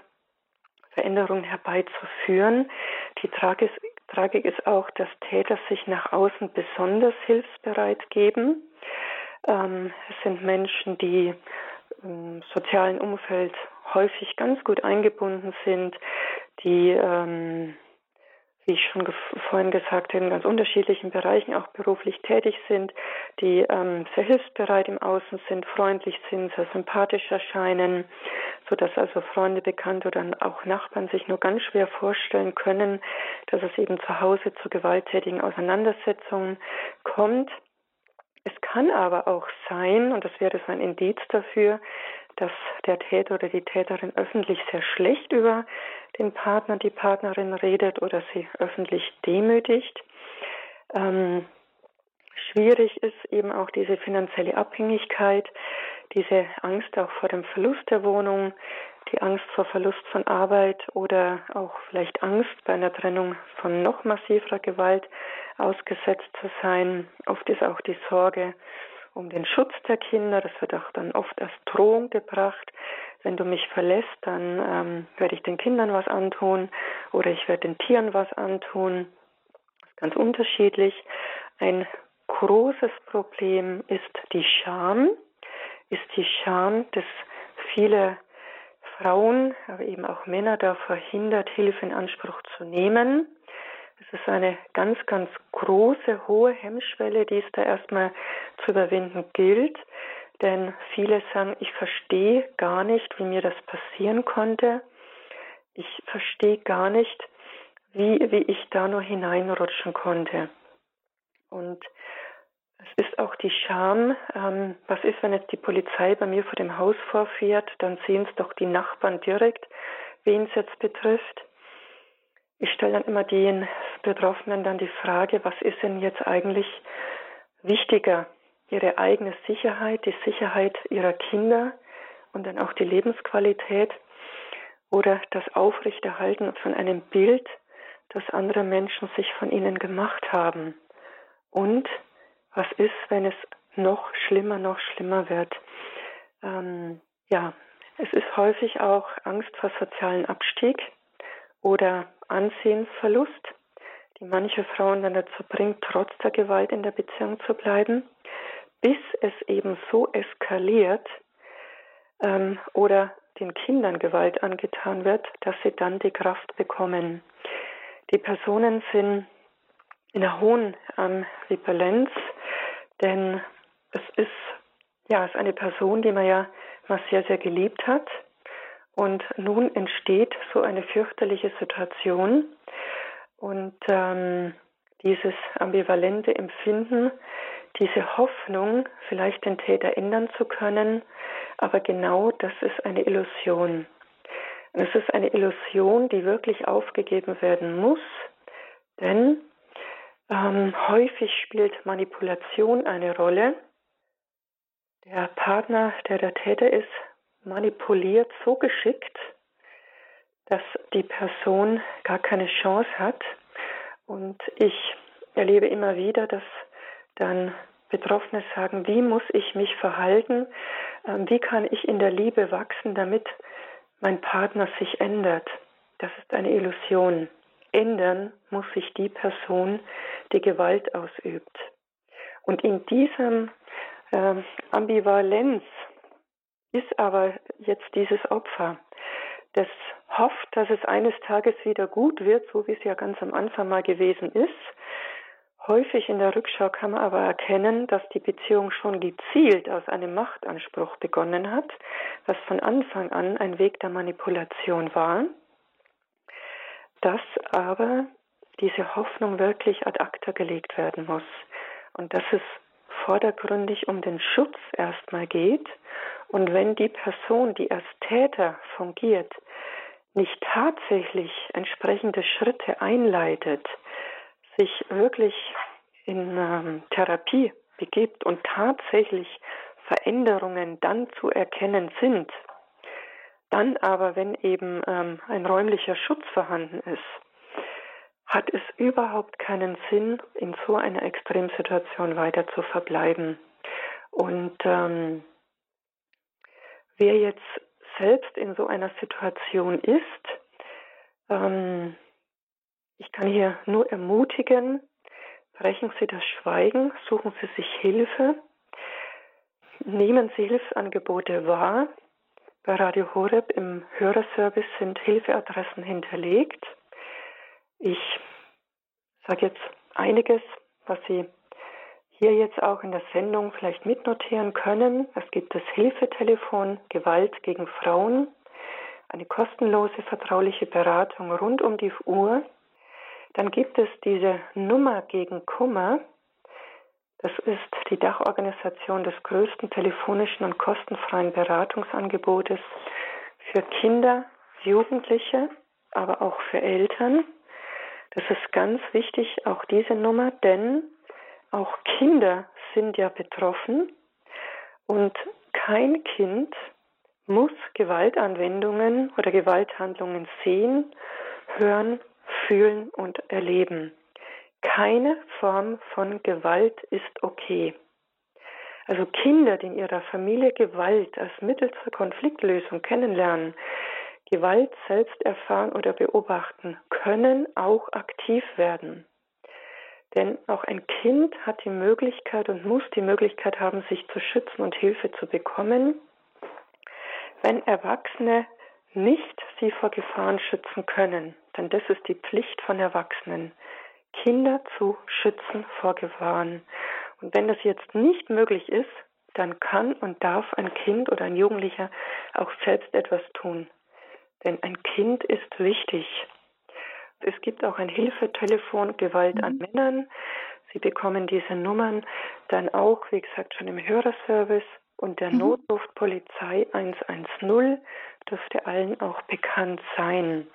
Veränderungen herbeizuführen. Die Tragik, Tragik ist auch, dass Täter sich nach außen besonders hilfsbereit geben. Ähm, es sind Menschen, die im sozialen Umfeld häufig ganz gut eingebunden sind, die ähm, wie ich schon vorhin gesagt habe, in ganz unterschiedlichen Bereichen auch beruflich tätig sind, die ähm, sehr hilfsbereit im Außen sind, freundlich sind, sehr sympathisch erscheinen, so dass also Freunde, Bekannte oder auch Nachbarn sich nur ganz schwer vorstellen können, dass es eben zu Hause zu gewalttätigen Auseinandersetzungen kommt. Es kann aber auch sein, und das wäre so ein Indiz dafür, dass der Täter oder die Täterin öffentlich sehr schlecht über den Partner, die Partnerin redet oder sie öffentlich demütigt. Ähm, schwierig ist eben auch diese finanzielle Abhängigkeit, diese Angst auch vor dem Verlust der Wohnung, die Angst vor Verlust von Arbeit oder auch vielleicht Angst bei einer Trennung von noch massiverer Gewalt ausgesetzt zu sein. Oft ist auch die Sorge um den Schutz der Kinder. Das wird auch dann oft als Drohung gebracht. Wenn du mich verlässt, dann ähm, werde ich den Kindern was antun oder ich werde den Tieren was antun. Das ist ganz unterschiedlich. Ein großes Problem ist die Scham, ist die Scham, dass viele Frauen, aber eben auch Männer davor hindert, Hilfe in Anspruch zu nehmen, Es ist eine ganz, ganz große, hohe Hemmschwelle, die es da erstmal zu überwinden gilt. Denn viele sagen, ich verstehe gar nicht, wie mir das passieren konnte. Ich verstehe gar nicht, wie, wie ich da nur hineinrutschen konnte. Und ist auch die Scham, ähm, was ist, wenn jetzt die Polizei bei mir vor dem Haus vorfährt, dann sehen es doch die Nachbarn direkt, wen es jetzt betrifft. Ich stelle dann immer den Betroffenen dann die Frage, was ist denn jetzt eigentlich wichtiger? Ihre eigene Sicherheit, die Sicherheit ihrer Kinder und dann auch die Lebensqualität oder das Aufrechterhalten von einem Bild, das andere Menschen sich von ihnen gemacht haben. Und was ist, wenn es noch schlimmer, noch schlimmer wird? Ähm, ja, es ist häufig auch Angst vor sozialen Abstieg oder Ansehensverlust, die manche Frauen dann dazu bringt, trotz der Gewalt in der Beziehung zu bleiben, bis es eben so eskaliert ähm, oder den Kindern Gewalt angetan wird, dass sie dann die Kraft bekommen. Die Personen sind in einer hohen Ambivalenz, denn es ist ja es ist eine Person, die man ja mal sehr, sehr geliebt hat. Und nun entsteht so eine fürchterliche Situation. Und ähm, dieses ambivalente Empfinden, diese Hoffnung, vielleicht den Täter ändern zu können, aber genau das ist eine Illusion. Es ist eine Illusion, die wirklich aufgegeben werden muss, denn ähm, häufig spielt Manipulation eine Rolle. Der Partner, der der Täter ist, manipuliert so geschickt, dass die Person gar keine Chance hat. Und ich erlebe immer wieder, dass dann Betroffene sagen, wie muss ich mich verhalten, ähm, wie kann ich in der Liebe wachsen, damit mein Partner sich ändert. Das ist eine Illusion. Ändern muss sich die Person, die Gewalt ausübt. Und in diesem äh, Ambivalenz ist aber jetzt dieses Opfer, das hofft, dass es eines Tages wieder gut wird, so wie es ja ganz am Anfang mal gewesen ist, Häufig in der Rückschau kann man aber erkennen, dass die Beziehung schon gezielt aus einem Machtanspruch begonnen hat, was von Anfang an ein Weg der Manipulation war, dass aber diese Hoffnung wirklich ad acta gelegt werden muss und dass es vordergründig um den Schutz erstmal geht. Und wenn die Person, die als Täter fungiert, nicht tatsächlich entsprechende Schritte einleitet, sich wirklich in ähm, Therapie begibt und tatsächlich Veränderungen dann zu erkennen sind, dann aber, wenn eben ähm, ein räumlicher Schutz vorhanden ist, hat es überhaupt keinen Sinn, in so einer Extremsituation weiter zu verbleiben. Und ähm, wer jetzt selbst in so einer Situation ist, ähm, ich kann hier nur ermutigen, brechen Sie das Schweigen, suchen Sie sich Hilfe, nehmen Sie Hilfsangebote wahr. Bei Radio Horeb im Hörerservice sind Hilfeadressen hinterlegt. Ich sage jetzt einiges, was Sie hier jetzt auch in der Sendung vielleicht mitnotieren können. Es gibt das Hilfetelefon Gewalt gegen Frauen, eine kostenlose vertrauliche Beratung rund um die Uhr dann gibt es diese Nummer gegen Kummer. Das ist die Dachorganisation des größten telefonischen und kostenfreien Beratungsangebotes für Kinder, Jugendliche, aber auch für Eltern. Das ist ganz wichtig, auch diese Nummer, denn auch Kinder sind ja betroffen und kein Kind muss Gewaltanwendungen oder Gewalthandlungen sehen, hören fühlen und erleben. Keine Form von Gewalt ist okay. Also Kinder, die in ihrer Familie Gewalt als Mittel zur Konfliktlösung kennenlernen, Gewalt selbst erfahren oder beobachten, können auch aktiv werden. Denn auch ein Kind hat die Möglichkeit und muss die Möglichkeit haben, sich zu schützen und Hilfe zu bekommen. Wenn Erwachsene nicht sie vor Gefahren schützen können, denn das ist die Pflicht von Erwachsenen, Kinder zu schützen vor Gefahren. Und wenn das jetzt nicht möglich ist, dann kann und darf ein Kind oder ein Jugendlicher auch selbst etwas tun. Denn ein Kind ist wichtig. Es gibt auch ein Hilfetelefon Gewalt mhm. an Männern. Sie bekommen diese Nummern dann auch, wie gesagt, schon im Hörerservice und der mhm. Notruf Polizei 110 dürfte allen auch bekannt sein.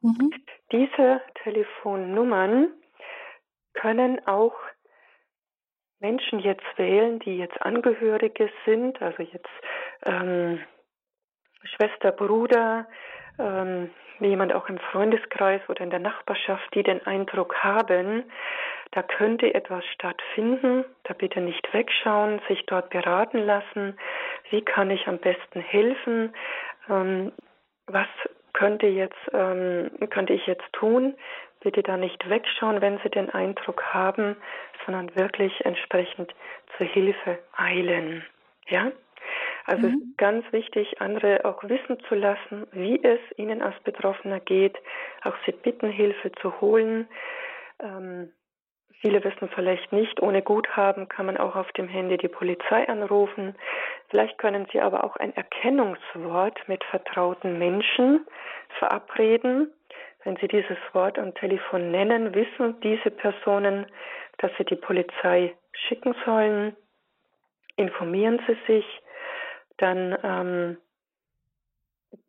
Mhm. Diese Telefonnummern können auch Menschen jetzt wählen, die jetzt Angehörige sind, also jetzt ähm, Schwester, Bruder, ähm, jemand auch im Freundeskreis oder in der Nachbarschaft, die den Eindruck haben, da könnte etwas stattfinden, da bitte nicht wegschauen, sich dort beraten lassen, wie kann ich am besten helfen, ähm, was könnte jetzt ähm, könnte ich jetzt tun, bitte da nicht wegschauen, wenn Sie den Eindruck haben, sondern wirklich entsprechend zur Hilfe eilen. Ja? Also mhm. es ist ganz wichtig, andere auch wissen zu lassen, wie es ihnen als Betroffener geht, auch sie bitten, Hilfe zu holen. Ähm, viele wissen vielleicht nicht, ohne Guthaben kann man auch auf dem Handy die Polizei anrufen. Vielleicht können Sie aber auch ein Erkennungswort mit vertrauten Menschen verabreden. Wenn Sie dieses Wort am Telefon nennen, wissen diese Personen, dass sie die Polizei schicken sollen. Informieren Sie sich dann ähm,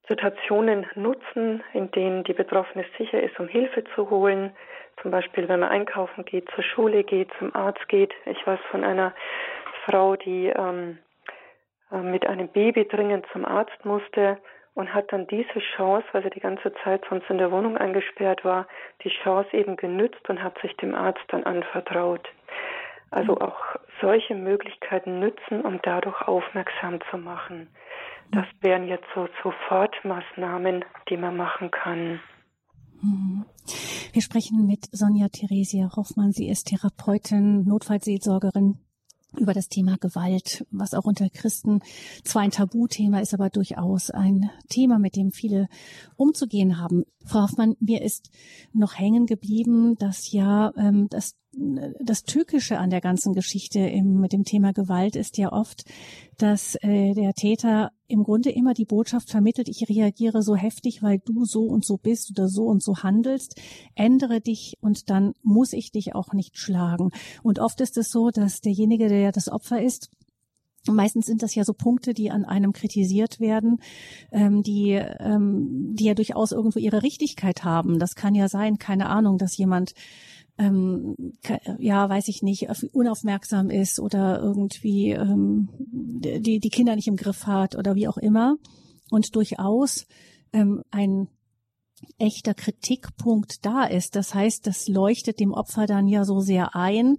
Situationen nutzen, in denen die Betroffene sicher ist, um Hilfe zu holen. Zum Beispiel, wenn man einkaufen geht, zur Schule geht, zum Arzt geht. Ich weiß von einer Frau, die ähm, äh, mit einem Baby dringend zum Arzt musste und hat dann diese Chance, weil sie die ganze Zeit sonst in der Wohnung eingesperrt war, die Chance eben genützt und hat sich dem Arzt dann anvertraut. Also auch solche Möglichkeiten nützen, um dadurch aufmerksam zu machen. Das wären jetzt so Sofortmaßnahmen, die man machen kann. Mhm. Wir sprechen mit Sonja Theresia Hoffmann. Sie ist Therapeutin, Notfallseelsorgerin über das Thema Gewalt, was auch unter Christen zwar ein Tabuthema ist, aber durchaus ein Thema, mit dem viele umzugehen haben. Frau Hoffmann, mir ist noch hängen geblieben, dass ja ähm, das das Tückische an der ganzen Geschichte im, mit dem Thema Gewalt ist ja oft, dass äh, der Täter im Grunde immer die Botschaft vermittelt, ich reagiere so heftig, weil du so und so bist oder so und so handelst, ändere dich und dann muss ich dich auch nicht schlagen. Und oft ist es so, dass derjenige, der das Opfer ist, Meistens sind das ja so Punkte, die an einem kritisiert werden, ähm, die, ähm, die ja durchaus irgendwo ihre Richtigkeit haben. Das kann ja sein, keine Ahnung, dass jemand ähm, ja, weiß ich nicht, unaufmerksam ist oder irgendwie ähm, die, die Kinder nicht im Griff hat oder wie auch immer. Und durchaus ähm, ein echter Kritikpunkt da ist. Das heißt, das leuchtet dem Opfer dann ja so sehr ein,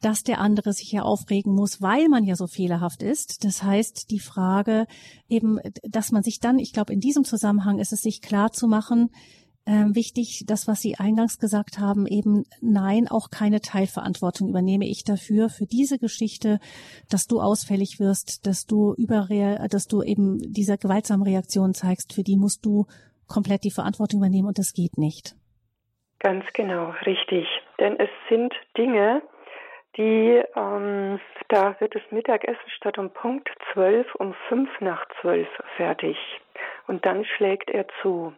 dass der andere sich ja aufregen muss, weil man ja so fehlerhaft ist. Das heißt, die Frage eben, dass man sich dann, ich glaube, in diesem Zusammenhang ist es sich klar zu machen, ähm, wichtig, das, was Sie eingangs gesagt haben, eben nein, auch keine Teilverantwortung übernehme ich dafür, für diese Geschichte, dass du ausfällig wirst, dass du überreal, dass du eben dieser gewaltsamen Reaktion zeigst, für die musst du komplett die Verantwortung übernehmen und das geht nicht. Ganz genau, richtig. Denn es sind Dinge, die, ähm, da wird das Mittagessen statt um Punkt zwölf um fünf nach zwölf fertig. Und dann schlägt er zu.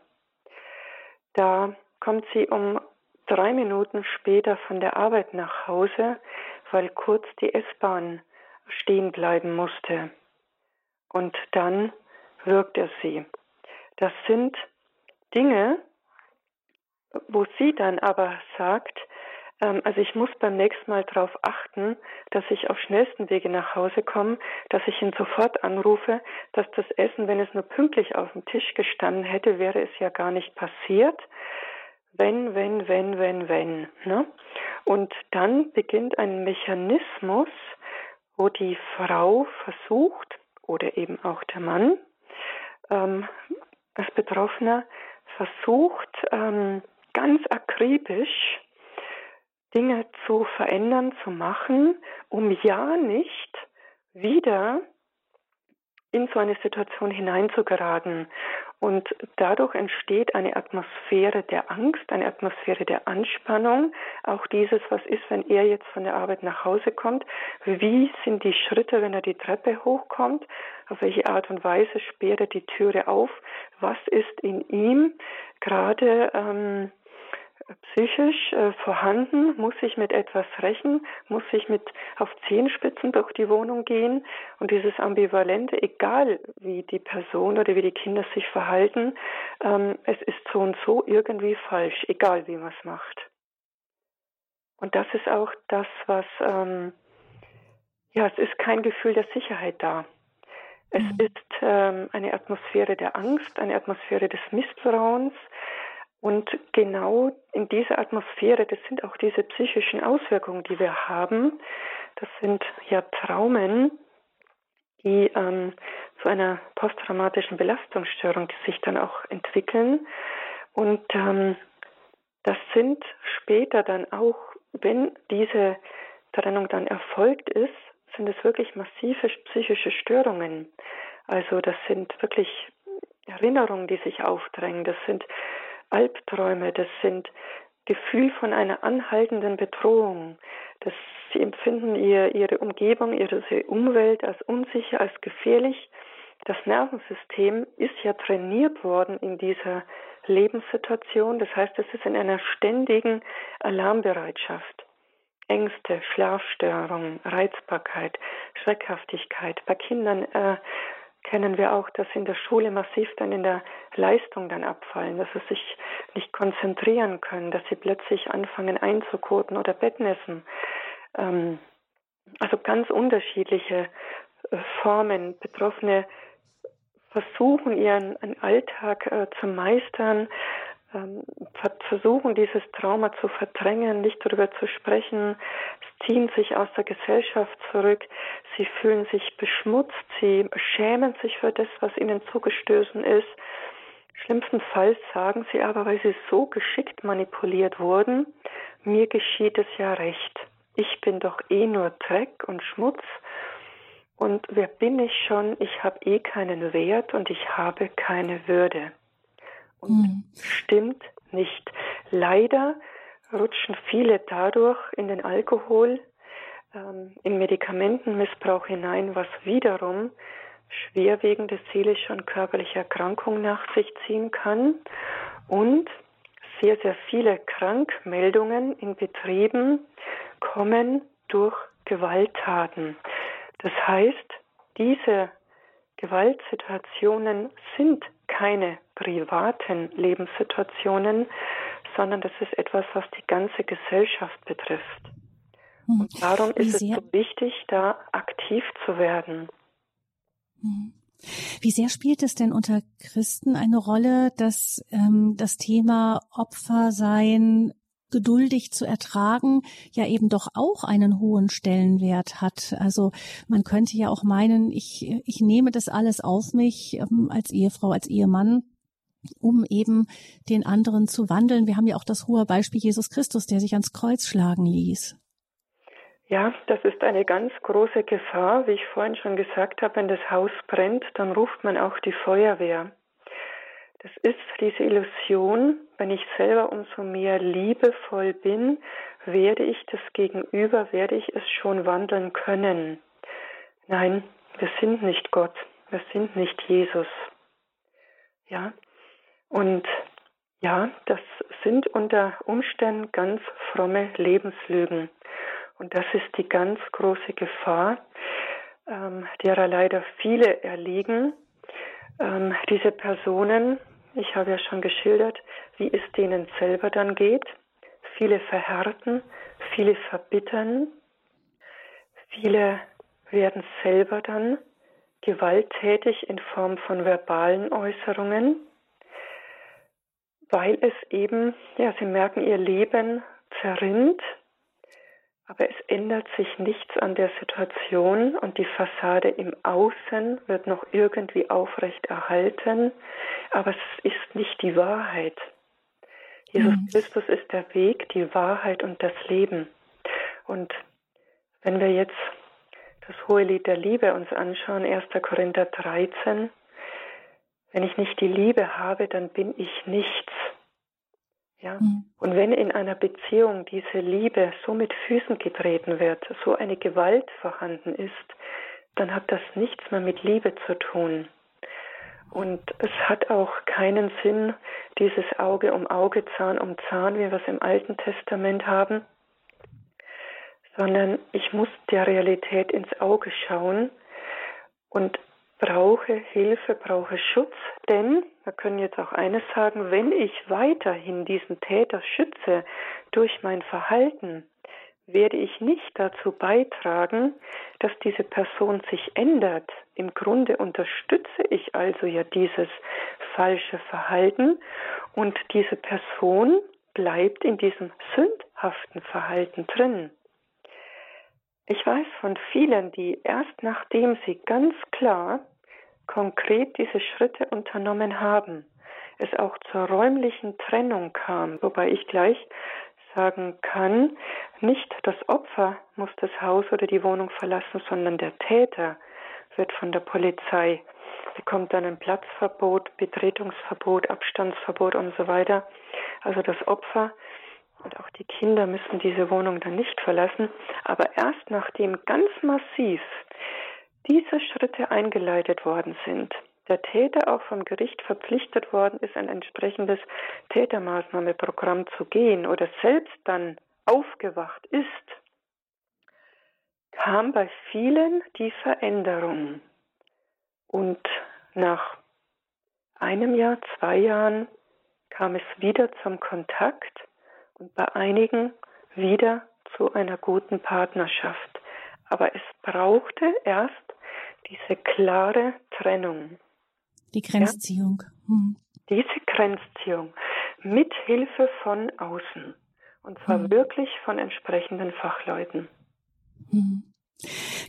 Da kommt sie um drei Minuten später von der Arbeit nach Hause, weil kurz die S-Bahn stehen bleiben musste. Und dann wirkt er sie. Das sind Dinge, wo sie dann aber sagt, also ich muss beim nächsten Mal darauf achten, dass ich auf schnellsten Wege nach Hause komme, dass ich ihn sofort anrufe, dass das Essen, wenn es nur pünktlich auf dem Tisch gestanden hätte, wäre es ja gar nicht passiert. Wenn, wenn, wenn, wenn, wenn. Ne? Und dann beginnt ein Mechanismus, wo die Frau versucht, oder eben auch der Mann, ähm, als Betroffener, versucht, ähm, ganz akribisch Dinge zu verändern, zu machen, um ja nicht wieder in so eine Situation hineinzugeraten. Und dadurch entsteht eine Atmosphäre der Angst, eine Atmosphäre der Anspannung. Auch dieses, was ist, wenn er jetzt von der Arbeit nach Hause kommt? Wie sind die Schritte, wenn er die Treppe hochkommt? Auf welche Art und Weise sperrt er die Türe auf? Was ist in ihm gerade ähm, psychisch äh, vorhanden, muss ich mit etwas rächen, muss ich mit auf Zehenspitzen durch die Wohnung gehen und dieses Ambivalente, egal wie die Person oder wie die Kinder sich verhalten, ähm, es ist so und so irgendwie falsch, egal wie man es macht. Und das ist auch das, was, ähm, ja, es ist kein Gefühl der Sicherheit da. Es mhm. ist ähm, eine Atmosphäre der Angst, eine Atmosphäre des Misstrauens, und genau in dieser Atmosphäre, das sind auch diese psychischen Auswirkungen, die wir haben. Das sind ja Traumen, die ähm, zu einer posttraumatischen Belastungsstörung sich dann auch entwickeln. Und ähm, das sind später dann auch, wenn diese Trennung dann erfolgt ist, sind es wirklich massive psychische Störungen. Also das sind wirklich Erinnerungen, die sich aufdrängen. Das sind Albträume, das sind Gefühl von einer anhaltenden Bedrohung. Das, sie empfinden ihr, ihre Umgebung, ihre Umwelt als unsicher, als gefährlich. Das Nervensystem ist ja trainiert worden in dieser Lebenssituation. Das heißt, es ist in einer ständigen Alarmbereitschaft. Ängste, Schlafstörungen, Reizbarkeit, Schreckhaftigkeit. Bei Kindern äh, kennen wir auch, dass in der Schule massiv dann in der Leistung dann abfallen, dass sie sich nicht konzentrieren können, dass sie plötzlich anfangen einzukoten oder Bettnässen. Ähm, also ganz unterschiedliche äh, Formen. Betroffene versuchen ihren Alltag äh, zu meistern, versuchen, dieses Trauma zu verdrängen, nicht darüber zu sprechen, ziehen sich aus der Gesellschaft zurück, sie fühlen sich beschmutzt, sie schämen sich für das, was ihnen zugestoßen ist. Schlimmstenfalls sagen sie aber, weil sie so geschickt manipuliert wurden, mir geschieht es ja recht. Ich bin doch eh nur Dreck und Schmutz. Und wer bin ich schon? Ich habe eh keinen Wert und ich habe keine Würde. Und mhm. stimmt nicht. Leider rutschen viele dadurch in den Alkohol, ähm, in Medikamentenmissbrauch hinein, was wiederum schwerwiegende seelische und körperliche Erkrankungen nach sich ziehen kann und sehr, sehr viele Krankmeldungen in Betrieben kommen durch Gewalttaten. Das heißt, diese Gewaltsituationen sind keine privaten Lebenssituationen, sondern das ist etwas, was die ganze Gesellschaft betrifft. Hm. Und darum ist es so wichtig, da aktiv zu werden. Hm. Wie sehr spielt es denn unter Christen eine Rolle, dass ähm, das Thema Opfersein geduldig zu ertragen, ja eben doch auch einen hohen Stellenwert hat. Also man könnte ja auch meinen, ich, ich nehme das alles auf mich ähm, als Ehefrau, als Ehemann um eben den anderen zu wandeln. Wir haben ja auch das hohe Beispiel Jesus Christus, der sich ans Kreuz schlagen ließ. Ja, das ist eine ganz große Gefahr. Wie ich vorhin schon gesagt habe, wenn das Haus brennt, dann ruft man auch die Feuerwehr. Das ist diese Illusion, wenn ich selber umso mehr liebevoll bin, werde ich das Gegenüber, werde ich es schon wandeln können. Nein, wir sind nicht Gott, wir sind nicht Jesus. Ja, und ja, das sind unter Umständen ganz fromme Lebenslügen. Und das ist die ganz große Gefahr, ähm, derer leider viele erliegen. Ähm, diese Personen ich habe ja schon geschildert, wie es denen selber dann geht. Viele verhärten, viele verbittern, viele werden selber dann gewalttätig in Form von verbalen Äußerungen, weil es eben, ja, sie merken, ihr Leben zerrinnt. Aber es ändert sich nichts an der Situation und die Fassade im Außen wird noch irgendwie aufrecht erhalten, aber es ist nicht die Wahrheit. Jesus mhm. Christus ist der Weg, die Wahrheit und das Leben. Und wenn wir jetzt das hohe Lied der Liebe uns anschauen, 1. Korinther 13, Wenn ich nicht die Liebe habe, dann bin ich nichts. Ja? Mhm. Und wenn in einer Beziehung diese Liebe so mit Füßen getreten wird, so eine Gewalt vorhanden ist, dann hat das nichts mehr mit Liebe zu tun. Und es hat auch keinen Sinn, dieses Auge um Auge, Zahn um Zahn, wie wir es im Alten Testament haben, sondern ich muss der Realität ins Auge schauen und brauche Hilfe, brauche Schutz, denn wir können jetzt auch eines sagen, wenn ich weiterhin diesen Täter schütze durch mein Verhalten, werde ich nicht dazu beitragen, dass diese Person sich ändert. Im Grunde unterstütze ich also ja dieses falsche Verhalten und diese Person bleibt in diesem sündhaften Verhalten drin. Ich weiß von vielen, die erst nachdem sie ganz klar konkret diese Schritte unternommen haben, es auch zur räumlichen Trennung kam, wobei ich gleich sagen kann, nicht das Opfer muss das Haus oder die Wohnung verlassen, sondern der Täter wird von der Polizei, bekommt dann ein Platzverbot, Betretungsverbot, Abstandsverbot und so weiter. Also das Opfer und auch die Kinder müssen diese Wohnung dann nicht verlassen. Aber erst nachdem ganz massiv diese Schritte eingeleitet worden sind, der Täter auch vom Gericht verpflichtet worden ist, ein entsprechendes Tätermaßnahmeprogramm zu gehen oder selbst dann aufgewacht ist, kam bei vielen die Veränderung. Und nach einem Jahr, zwei Jahren kam es wieder zum Kontakt und bei einigen wieder zu einer guten Partnerschaft. Aber es brauchte erst diese klare Trennung. Die Grenzziehung. Hm. Diese Grenzziehung mit Hilfe von außen. Und zwar hm. wirklich von entsprechenden Fachleuten. Hm.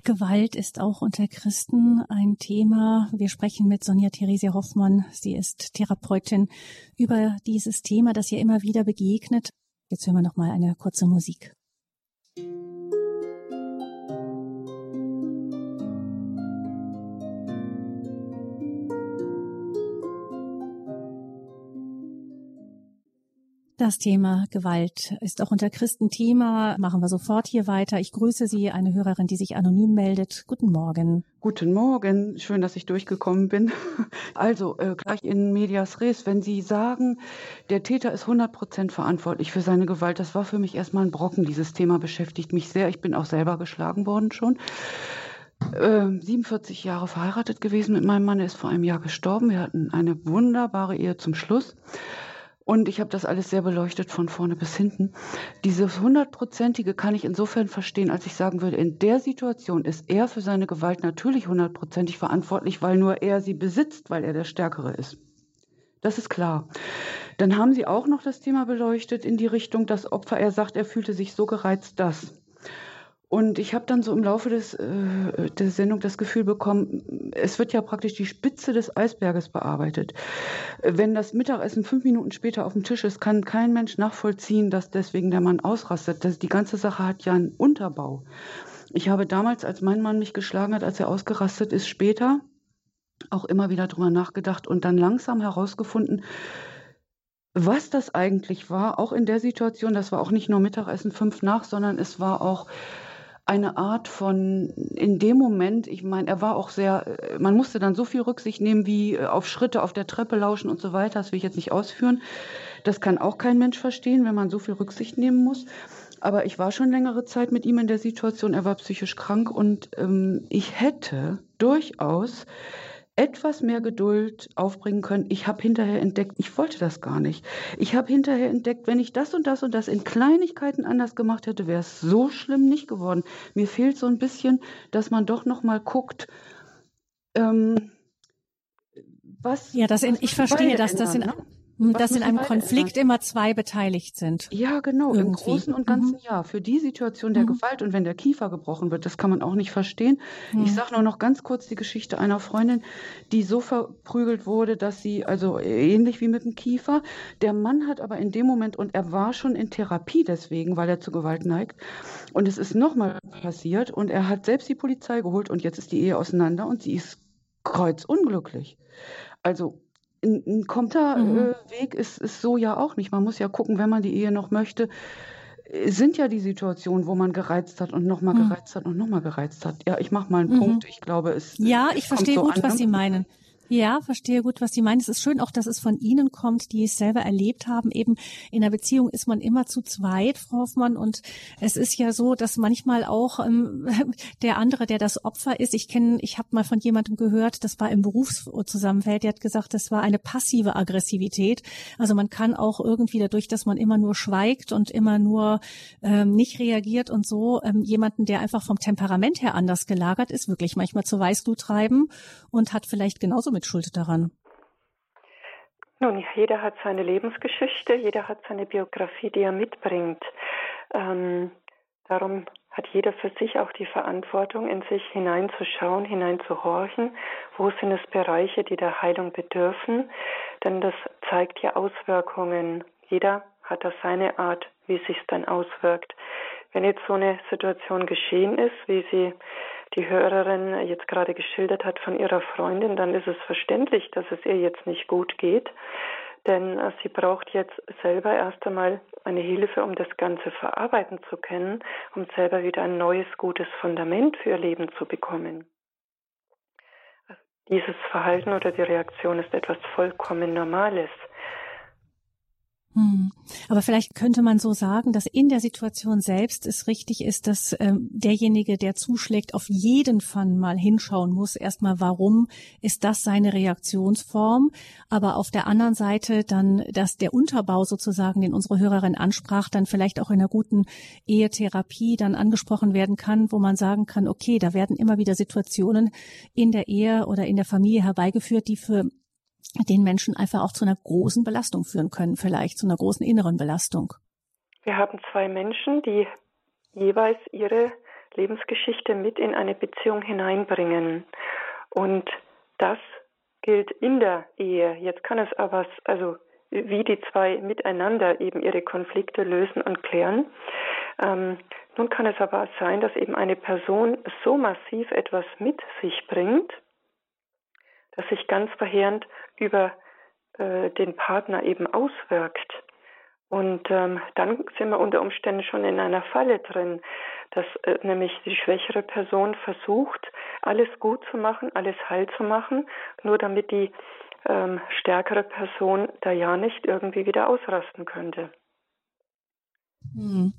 Gewalt ist auch unter Christen ein Thema. Wir sprechen mit Sonja Theresia Hoffmann. Sie ist Therapeutin über dieses Thema, das ihr immer wieder begegnet. Jetzt hören wir noch mal eine kurze Musik. Das Thema Gewalt ist auch unter Christen Thema. Machen wir sofort hier weiter. Ich grüße Sie, eine Hörerin, die sich anonym meldet. Guten Morgen. Guten Morgen. Schön, dass ich durchgekommen bin. Also äh, gleich in Medias Res. Wenn Sie sagen, der Täter ist 100 Prozent verantwortlich für seine Gewalt, das war für mich erstmal ein Brocken. Dieses Thema beschäftigt mich sehr. Ich bin auch selber geschlagen worden schon. Äh, 47 Jahre verheiratet gewesen mit meinem Mann. Er ist vor einem Jahr gestorben. Wir hatten eine wunderbare Ehe zum Schluss. Und ich habe das alles sehr beleuchtet von vorne bis hinten. Dieses hundertprozentige kann ich insofern verstehen, als ich sagen würde, in der Situation ist er für seine Gewalt natürlich hundertprozentig verantwortlich, weil nur er sie besitzt, weil er der Stärkere ist. Das ist klar. Dann haben Sie auch noch das Thema beleuchtet in die Richtung, dass Opfer, er sagt, er fühlte sich so gereizt, dass. Und ich habe dann so im Laufe des, äh, der Sendung das Gefühl bekommen, es wird ja praktisch die Spitze des Eisberges bearbeitet. Wenn das Mittagessen fünf Minuten später auf dem Tisch ist, kann kein Mensch nachvollziehen, dass deswegen der Mann ausrastet. Das, die ganze Sache hat ja einen Unterbau. Ich habe damals, als mein Mann mich geschlagen hat, als er ausgerastet ist, später auch immer wieder drüber nachgedacht und dann langsam herausgefunden, was das eigentlich war, auch in der Situation, das war auch nicht nur Mittagessen fünf nach, sondern es war auch eine Art von, in dem Moment, ich meine, er war auch sehr, äh, man musste dann so viel Rücksicht nehmen wie äh, auf Schritte auf der Treppe lauschen und so weiter, das will ich jetzt nicht ausführen. Das kann auch kein Mensch verstehen, wenn man so viel Rücksicht nehmen muss. Aber ich war schon längere Zeit mit ihm in der Situation, er war psychisch krank und ähm, ich hätte durchaus etwas mehr Geduld aufbringen können. Ich habe hinterher entdeckt, ich wollte das gar nicht. Ich habe hinterher entdeckt, wenn ich das und das und das in Kleinigkeiten anders gemacht hätte, wäre es so schlimm nicht geworden. Mir fehlt so ein bisschen, dass man doch noch mal guckt. Ähm, was, ja, das in, ich verstehe, dass das in, ne? Dass in einem Konflikt immer zwei beteiligt sind. Ja, genau, Irgendwie. im Großen und Ganzen mhm. ja. Für die Situation der mhm. Gewalt und wenn der Kiefer gebrochen wird, das kann man auch nicht verstehen. Mhm. Ich sage nur noch ganz kurz die Geschichte einer Freundin, die so verprügelt wurde, dass sie, also ähnlich wie mit dem Kiefer, der Mann hat aber in dem Moment, und er war schon in Therapie deswegen, weil er zu Gewalt neigt, und es ist nochmal passiert und er hat selbst die Polizei geholt und jetzt ist die Ehe auseinander und sie ist kreuzunglücklich. Also ein, ein Konterweg mhm. ist, ist so ja auch nicht. Man muss ja gucken, wenn man die Ehe noch möchte, sind ja die Situationen, wo man gereizt hat und nochmal mhm. gereizt hat und nochmal gereizt hat. Ja, ich mache mal einen mhm. Punkt. Ich glaube, es. Ja, ich verstehe so gut, an. was Sie meinen. Ja, verstehe gut, was Sie meinen. Es ist schön auch, dass es von Ihnen kommt, die es selber erlebt haben. Eben in einer Beziehung ist man immer zu zweit, Frau Hoffmann. Und es ist ja so, dass manchmal auch ähm, der andere, der das Opfer ist, ich kenne, ich habe mal von jemandem gehört, das war im Berufszusammenfeld, der hat gesagt, das war eine passive Aggressivität. Also man kann auch irgendwie dadurch, dass man immer nur schweigt und immer nur ähm, nicht reagiert und so, ähm, jemanden, der einfach vom Temperament her anders gelagert ist, wirklich manchmal zu Weißglut treiben und hat vielleicht genauso mit Schuld daran? Nun, jeder hat seine Lebensgeschichte, jeder hat seine Biografie, die er mitbringt. Ähm, darum hat jeder für sich auch die Verantwortung, in sich hineinzuschauen, hineinzuhorchen. Wo sind es Bereiche, die der Heilung bedürfen? Denn das zeigt ja Auswirkungen. Jeder hat da seine Art, wie sich dann auswirkt. Wenn jetzt so eine Situation geschehen ist, wie sie die Hörerin jetzt gerade geschildert hat von ihrer Freundin, dann ist es verständlich, dass es ihr jetzt nicht gut geht. Denn äh, sie braucht jetzt selber erst einmal eine Hilfe, um das Ganze verarbeiten zu können, um selber wieder ein neues, gutes Fundament für ihr Leben zu bekommen. Dieses Verhalten oder die Reaktion ist etwas vollkommen Normales. Hm. Aber vielleicht könnte man so sagen, dass in der Situation selbst es richtig ist, dass ähm, derjenige, der zuschlägt, auf jeden Fall mal hinschauen muss. Erstmal, warum ist das seine Reaktionsform? Aber auf der anderen Seite dann, dass der Unterbau sozusagen, den unsere Hörerin ansprach, dann vielleicht auch in einer guten Ehetherapie dann angesprochen werden kann, wo man sagen kann, okay, da werden immer wieder Situationen in der Ehe oder in der Familie herbeigeführt, die für den Menschen einfach auch zu einer großen Belastung führen können, vielleicht zu einer großen inneren Belastung. Wir haben zwei Menschen, die jeweils ihre Lebensgeschichte mit in eine Beziehung hineinbringen. Und das gilt in der Ehe. Jetzt kann es aber, also wie die zwei miteinander eben ihre Konflikte lösen und klären. Ähm, nun kann es aber sein, dass eben eine Person so massiv etwas mit sich bringt, das sich ganz verheerend über äh, den Partner eben auswirkt. Und ähm, dann sind wir unter Umständen schon in einer Falle drin, dass äh, nämlich die schwächere Person versucht, alles gut zu machen, alles heil zu machen, nur damit die ähm, stärkere Person da ja nicht irgendwie wieder ausrasten könnte. Hm.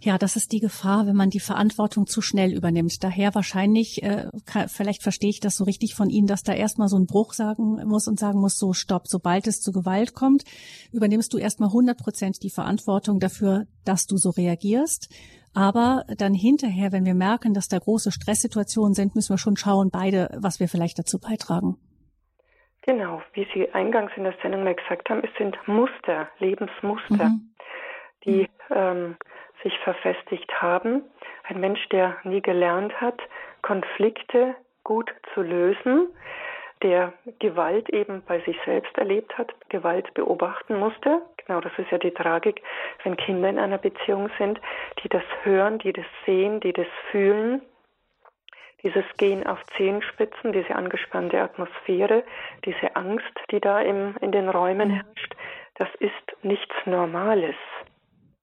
Ja, das ist die Gefahr, wenn man die Verantwortung zu schnell übernimmt. Daher wahrscheinlich, äh, kann, vielleicht verstehe ich das so richtig von Ihnen, dass da erstmal so ein Bruch sagen muss und sagen muss, so stopp, sobald es zu Gewalt kommt, übernimmst du erstmal 100 Prozent die Verantwortung dafür, dass du so reagierst. Aber dann hinterher, wenn wir merken, dass da große Stresssituationen sind, müssen wir schon schauen, beide, was wir vielleicht dazu beitragen. Genau, wie Sie eingangs in der Sendung mal gesagt haben, es sind Muster, Lebensmuster. Mhm die ähm, sich verfestigt haben. Ein Mensch, der nie gelernt hat, Konflikte gut zu lösen, der Gewalt eben bei sich selbst erlebt hat, Gewalt beobachten musste. Genau, das ist ja die Tragik, wenn Kinder in einer Beziehung sind, die das hören, die das sehen, die das fühlen. Dieses Gehen auf Zehenspitzen, diese angespannte Atmosphäre, diese Angst, die da im, in den Räumen herrscht, das ist nichts Normales.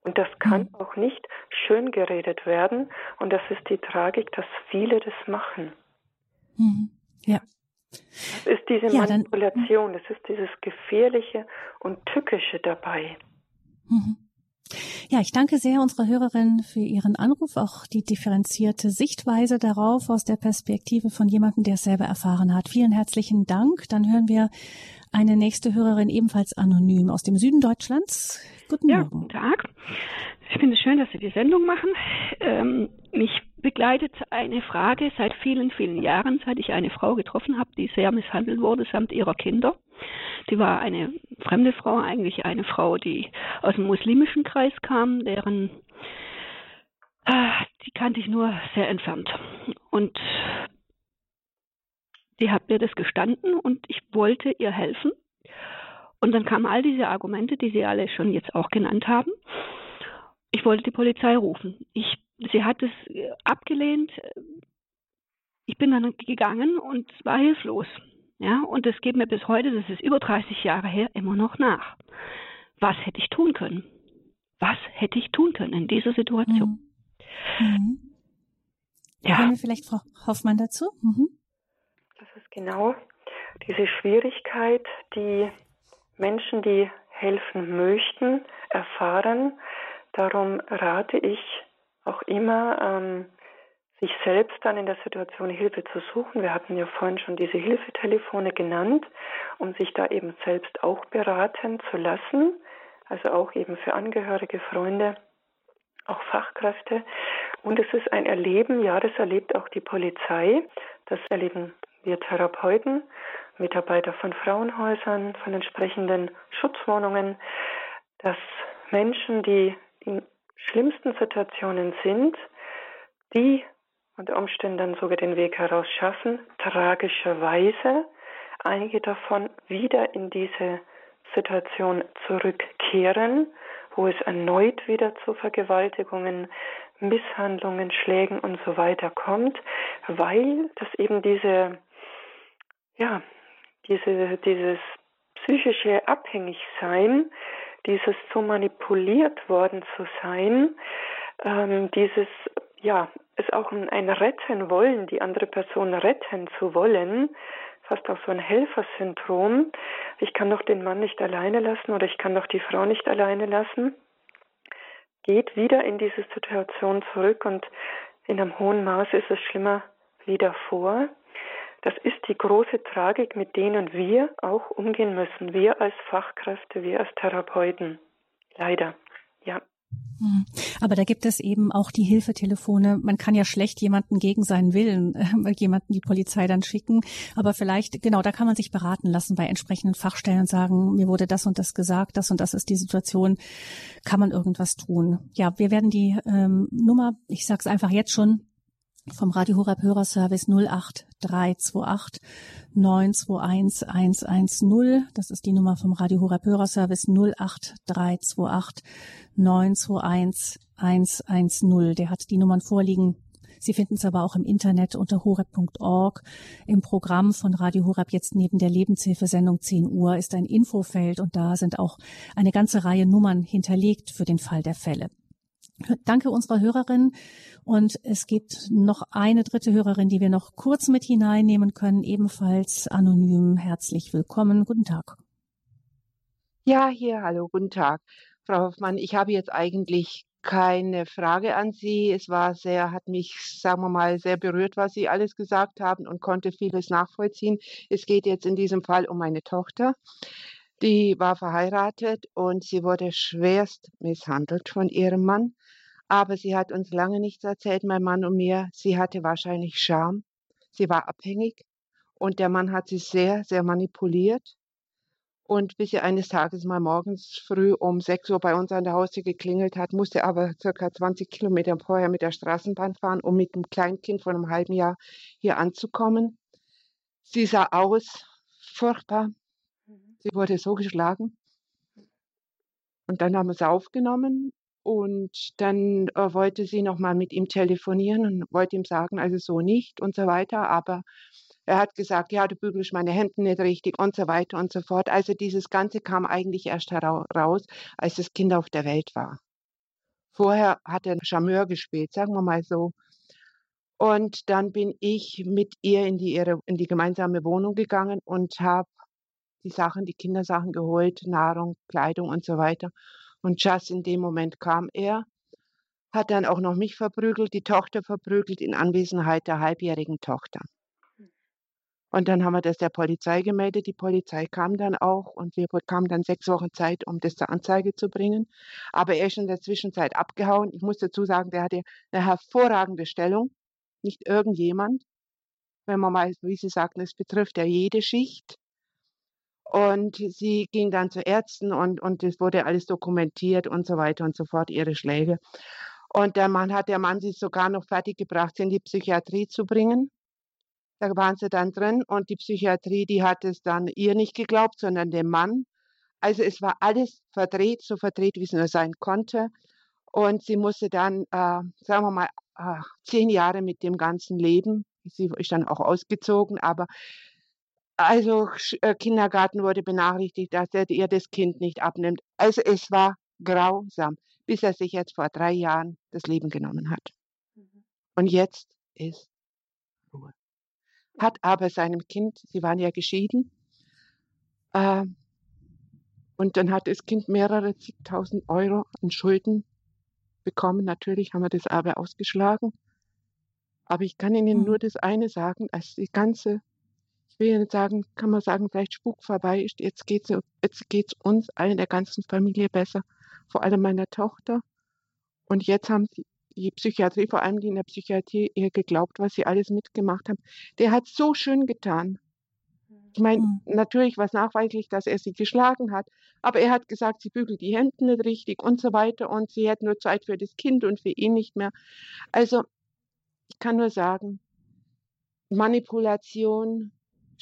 Und das kann mhm. auch nicht schön geredet werden. Und das ist die Tragik, dass viele das machen. Mhm. Ja. Das ist diese ja, Manipulation, das ist dieses Gefährliche und Tückische dabei. Mhm. Ja, ich danke sehr unserer Hörerin für ihren Anruf, auch die differenzierte Sichtweise darauf aus der Perspektive von jemandem, der es selber erfahren hat. Vielen herzlichen Dank. Dann hören wir eine nächste Hörerin ebenfalls anonym aus dem Süden Deutschlands. Guten ja, Morgen. Guten Tag. Ich finde es schön, dass Sie die Sendung machen. Ähm, mich begleitet eine Frage seit vielen, vielen Jahren, seit ich eine Frau getroffen habe, die sehr misshandelt wurde samt ihrer Kinder. Die war eine fremde Frau, eigentlich eine Frau, die aus dem muslimischen Kreis kam, deren äh, die kannte ich nur sehr entfernt. Und die hat mir das gestanden und ich wollte ihr helfen. Und dann kamen all diese Argumente, die Sie alle schon jetzt auch genannt haben. Ich wollte die Polizei rufen. Ich, sie hat es abgelehnt. Ich bin dann gegangen und war hilflos. Ja, und das geht mir bis heute, das ist über 30 Jahre her, immer noch nach. Was hätte ich tun können? Was hätte ich tun können in dieser Situation? Mhm. Mhm. Ja. Wir vielleicht Frau Hoffmann dazu? Mhm. Das ist genau diese Schwierigkeit, die Menschen, die helfen möchten, erfahren. Darum rate ich auch immer, ähm, sich selbst dann in der Situation Hilfe zu suchen. Wir hatten ja vorhin schon diese Hilfetelefone genannt, um sich da eben selbst auch beraten zu lassen. Also auch eben für Angehörige, Freunde, auch Fachkräfte. Und es ist ein Erleben, ja, das erlebt auch die Polizei, das erleben wir Therapeuten, Mitarbeiter von Frauenhäusern, von entsprechenden Schutzwohnungen, dass Menschen, die in schlimmsten Situationen sind, die unter Umständen dann sogar den Weg heraus schaffen, tragischerweise einige davon wieder in diese Situation zurückkehren, wo es erneut wieder zu Vergewaltigungen, Misshandlungen, Schlägen und so weiter kommt, weil das eben diese, ja, diese, dieses psychische Abhängigsein, dieses so manipuliert worden zu sein, ähm, dieses, ja, es auch ein, ein Retten wollen, die andere Person retten zu wollen, fast auch so ein Helfersyndrom. Ich kann doch den Mann nicht alleine lassen oder ich kann doch die Frau nicht alleine lassen geht wieder in diese Situation zurück und in einem hohen Maß ist es schlimmer wie davor. Das ist die große Tragik, mit denen wir auch umgehen müssen. Wir als Fachkräfte, wir als Therapeuten. Leider, ja. Hm. Aber da gibt es eben auch die Hilfetelefone. Man kann ja schlecht jemanden gegen seinen Willen, äh, jemanden die Polizei dann schicken. Aber vielleicht, genau, da kann man sich beraten lassen bei entsprechenden Fachstellen und sagen, mir wurde das und das gesagt, das und das ist die Situation. Kann man irgendwas tun? Ja, wir werden die ähm, Nummer, ich sage es einfach jetzt schon, vom Radio Horeb Hörerservice 08328 921 110. Das ist die Nummer vom Radio Horeb Hörerservice 08328 921 110. Der hat die Nummern vorliegen. Sie finden es aber auch im Internet unter horeb.org. Im Programm von Radio Horeb jetzt neben der Lebenshilfesendung 10 Uhr ist ein Infofeld und da sind auch eine ganze Reihe Nummern hinterlegt für den Fall der Fälle. Danke unserer Hörerin. Und es gibt noch eine dritte Hörerin, die wir noch kurz mit hineinnehmen können, ebenfalls anonym. Herzlich willkommen. Guten Tag. Ja, hier, hallo, guten Tag. Frau Hoffmann, ich habe jetzt eigentlich keine Frage an Sie. Es war sehr, hat mich, sagen wir mal, sehr berührt, was Sie alles gesagt haben und konnte vieles nachvollziehen. Es geht jetzt in diesem Fall um meine Tochter. Die war verheiratet und sie wurde schwerst misshandelt von ihrem Mann. Aber sie hat uns lange nichts erzählt, mein Mann und mir. Sie hatte wahrscheinlich Scham. Sie war abhängig und der Mann hat sie sehr, sehr manipuliert. Und bis sie eines Tages mal morgens früh um 6 Uhr bei uns an der Haustür geklingelt hat, musste aber circa 20 Kilometer vorher mit der Straßenbahn fahren, um mit einem Kleinkind von einem halben Jahr hier anzukommen. Sie sah aus, furchtbar. Mhm. Sie wurde so geschlagen. Und dann haben wir sie aufgenommen und dann äh, wollte sie noch mal mit ihm telefonieren und wollte ihm sagen, also so nicht und so weiter. Aber er hat gesagt, ja, du bügelst meine Hemden nicht richtig und so weiter und so fort. Also dieses Ganze kam eigentlich erst heraus, als das Kind auf der Welt war. Vorher hat er Charmeur gespielt, sagen wir mal so. Und dann bin ich mit ihr in die, ihre, in die gemeinsame Wohnung gegangen und habe die Sachen, die Kindersachen geholt, Nahrung, Kleidung und so weiter. Und just in dem Moment kam er, hat dann auch noch mich verprügelt, die Tochter verprügelt in Anwesenheit der halbjährigen Tochter. Und dann haben wir das der Polizei gemeldet. Die Polizei kam dann auch und wir bekamen dann sechs Wochen Zeit, um das zur Anzeige zu bringen. Aber er ist in der Zwischenzeit abgehauen. Ich muss dazu sagen, der hatte eine hervorragende Stellung. Nicht irgendjemand. Wenn man mal, wie Sie sagten, es betrifft ja jede Schicht. Und sie ging dann zu Ärzten und, und es wurde alles dokumentiert und so weiter und so fort, ihre Schläge. Und der Mann hat der Mann sie sogar noch fertiggebracht, sie in die Psychiatrie zu bringen. Da waren sie dann drin und die Psychiatrie, die hat es dann ihr nicht geglaubt, sondern dem Mann. Also es war alles verdreht, so verdreht, wie es nur sein konnte. Und sie musste dann, äh, sagen wir mal, äh, zehn Jahre mit dem ganzen Leben. Sie ist dann auch ausgezogen, aber Also äh, Kindergarten wurde benachrichtigt, dass er ihr das Kind nicht abnimmt. Also es war grausam, bis er sich jetzt vor drei Jahren das Leben genommen hat. Mhm. Und jetzt ist Ruhe. Hat aber seinem Kind, sie waren ja geschieden, äh, und dann hat das Kind mehrere zigtausend Euro an Schulden bekommen. Natürlich haben wir das aber ausgeschlagen. Aber ich kann Ihnen mhm. nur das eine sagen, als die ganze, ich will nicht sagen, kann man sagen, vielleicht Spuk vorbei ist. Jetzt geht es jetzt geht's uns allen, der ganzen Familie besser, vor allem meiner Tochter. Und jetzt haben sie die Psychiatrie, vor allem die in der Psychiatrie, ihr geglaubt, was sie alles mitgemacht haben. Der hat so schön getan. Ich meine, mhm. natürlich war es nachweislich, dass er sie geschlagen hat, aber er hat gesagt, sie bügelt die Hände nicht richtig und so weiter und sie hätte nur Zeit für das Kind und für ihn nicht mehr. Also, ich kann nur sagen, Manipulation,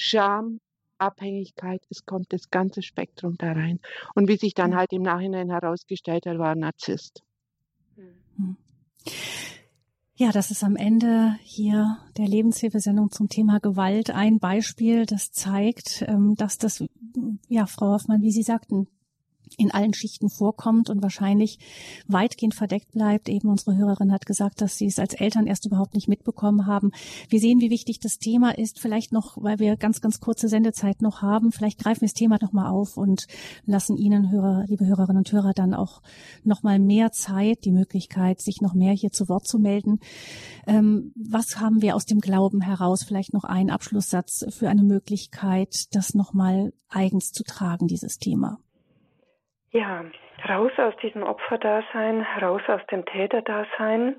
Scham, Abhängigkeit, es kommt das ganze Spektrum da rein. Und wie sich dann mhm. halt im Nachhinein herausgestellt hat, war ein Narzisst. Mhm. Ja, das ist am Ende hier der Lebenshilfesendung zum Thema Gewalt ein Beispiel, das zeigt, ähm, dass das, ja, Frau Hoffmann, wie Sie sagten, in allen Schichten vorkommt und wahrscheinlich weitgehend verdeckt bleibt. Eben unsere Hörerin hat gesagt, dass sie es als Eltern erst überhaupt nicht mitbekommen haben. Wir sehen, wie wichtig das Thema ist. Vielleicht noch, weil wir ganz, ganz kurze Sendezeit noch haben, vielleicht greifen wir das Thema noch mal auf und lassen Ihnen, Hörer, liebe Hörerinnen und Hörer, dann auch noch mal mehr Zeit, die Möglichkeit, sich noch mehr hier zu Wort zu melden. Ähm, was haben wir aus dem Glauben heraus? Vielleicht noch ein Abschlusssatz für eine Möglichkeit, das noch mal eigens zu tragen, dieses Thema. Ja, raus aus diesem Opferdasein, raus aus dem Täterdasein.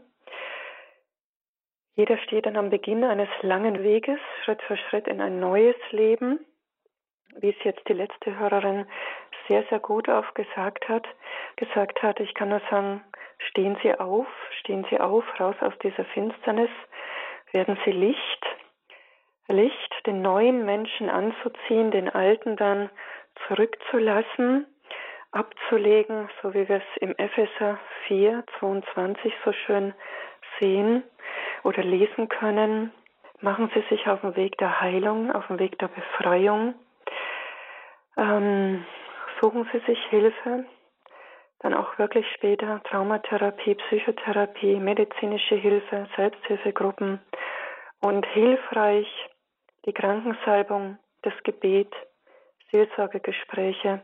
Jeder steht dann am Beginn eines langen Weges, Schritt für Schritt in ein neues Leben, wie es jetzt die letzte Hörerin sehr, sehr gut aufgesagt hat, gesagt hat. Ich kann nur sagen, stehen Sie auf, stehen Sie auf, raus aus dieser Finsternis, werden Sie Licht, Licht, den neuen Menschen anzuziehen, den alten dann zurückzulassen abzulegen, so wie wir es im Epheser 4, 22 so schön sehen oder lesen können. Machen Sie sich auf den Weg der Heilung, auf den Weg der Befreiung. Ähm, suchen Sie sich Hilfe, dann auch wirklich später Traumatherapie, Psychotherapie, medizinische Hilfe, Selbsthilfegruppen und hilfreich die Krankensalbung, das Gebet, Seelsorgegespräche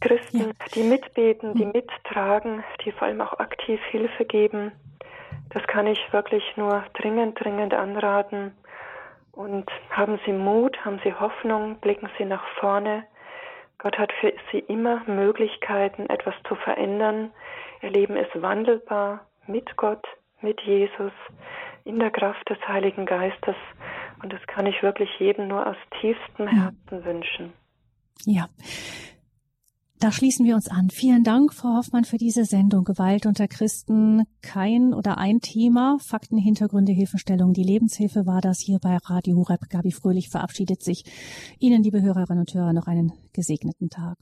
Christen, ja. die mitbeten, die hm. mittragen, die vor allem auch aktiv Hilfe geben. Das kann ich wirklich nur dringend, dringend anraten. Und haben Sie Mut, haben Sie Hoffnung, blicken Sie nach vorne. Gott hat für Sie immer Möglichkeiten, etwas zu verändern. Ihr Leben ist wandelbar mit Gott, mit Jesus, in der Kraft des Heiligen Geistes. Und das kann ich wirklich jedem nur aus tiefstem Herzen wünschen. Ja. Da schließen wir uns an. Vielen Dank, Frau Hoffmann, für diese Sendung. Gewalt unter Christen, kein oder ein Thema. Fakten, Hintergründe, Hilfestellung. Die Lebenshilfe war das hier bei Radio Horeb. Gabi Fröhlich verabschiedet sich. Ihnen, liebe Hörerinnen und Hörer, noch einen gesegneten Tag.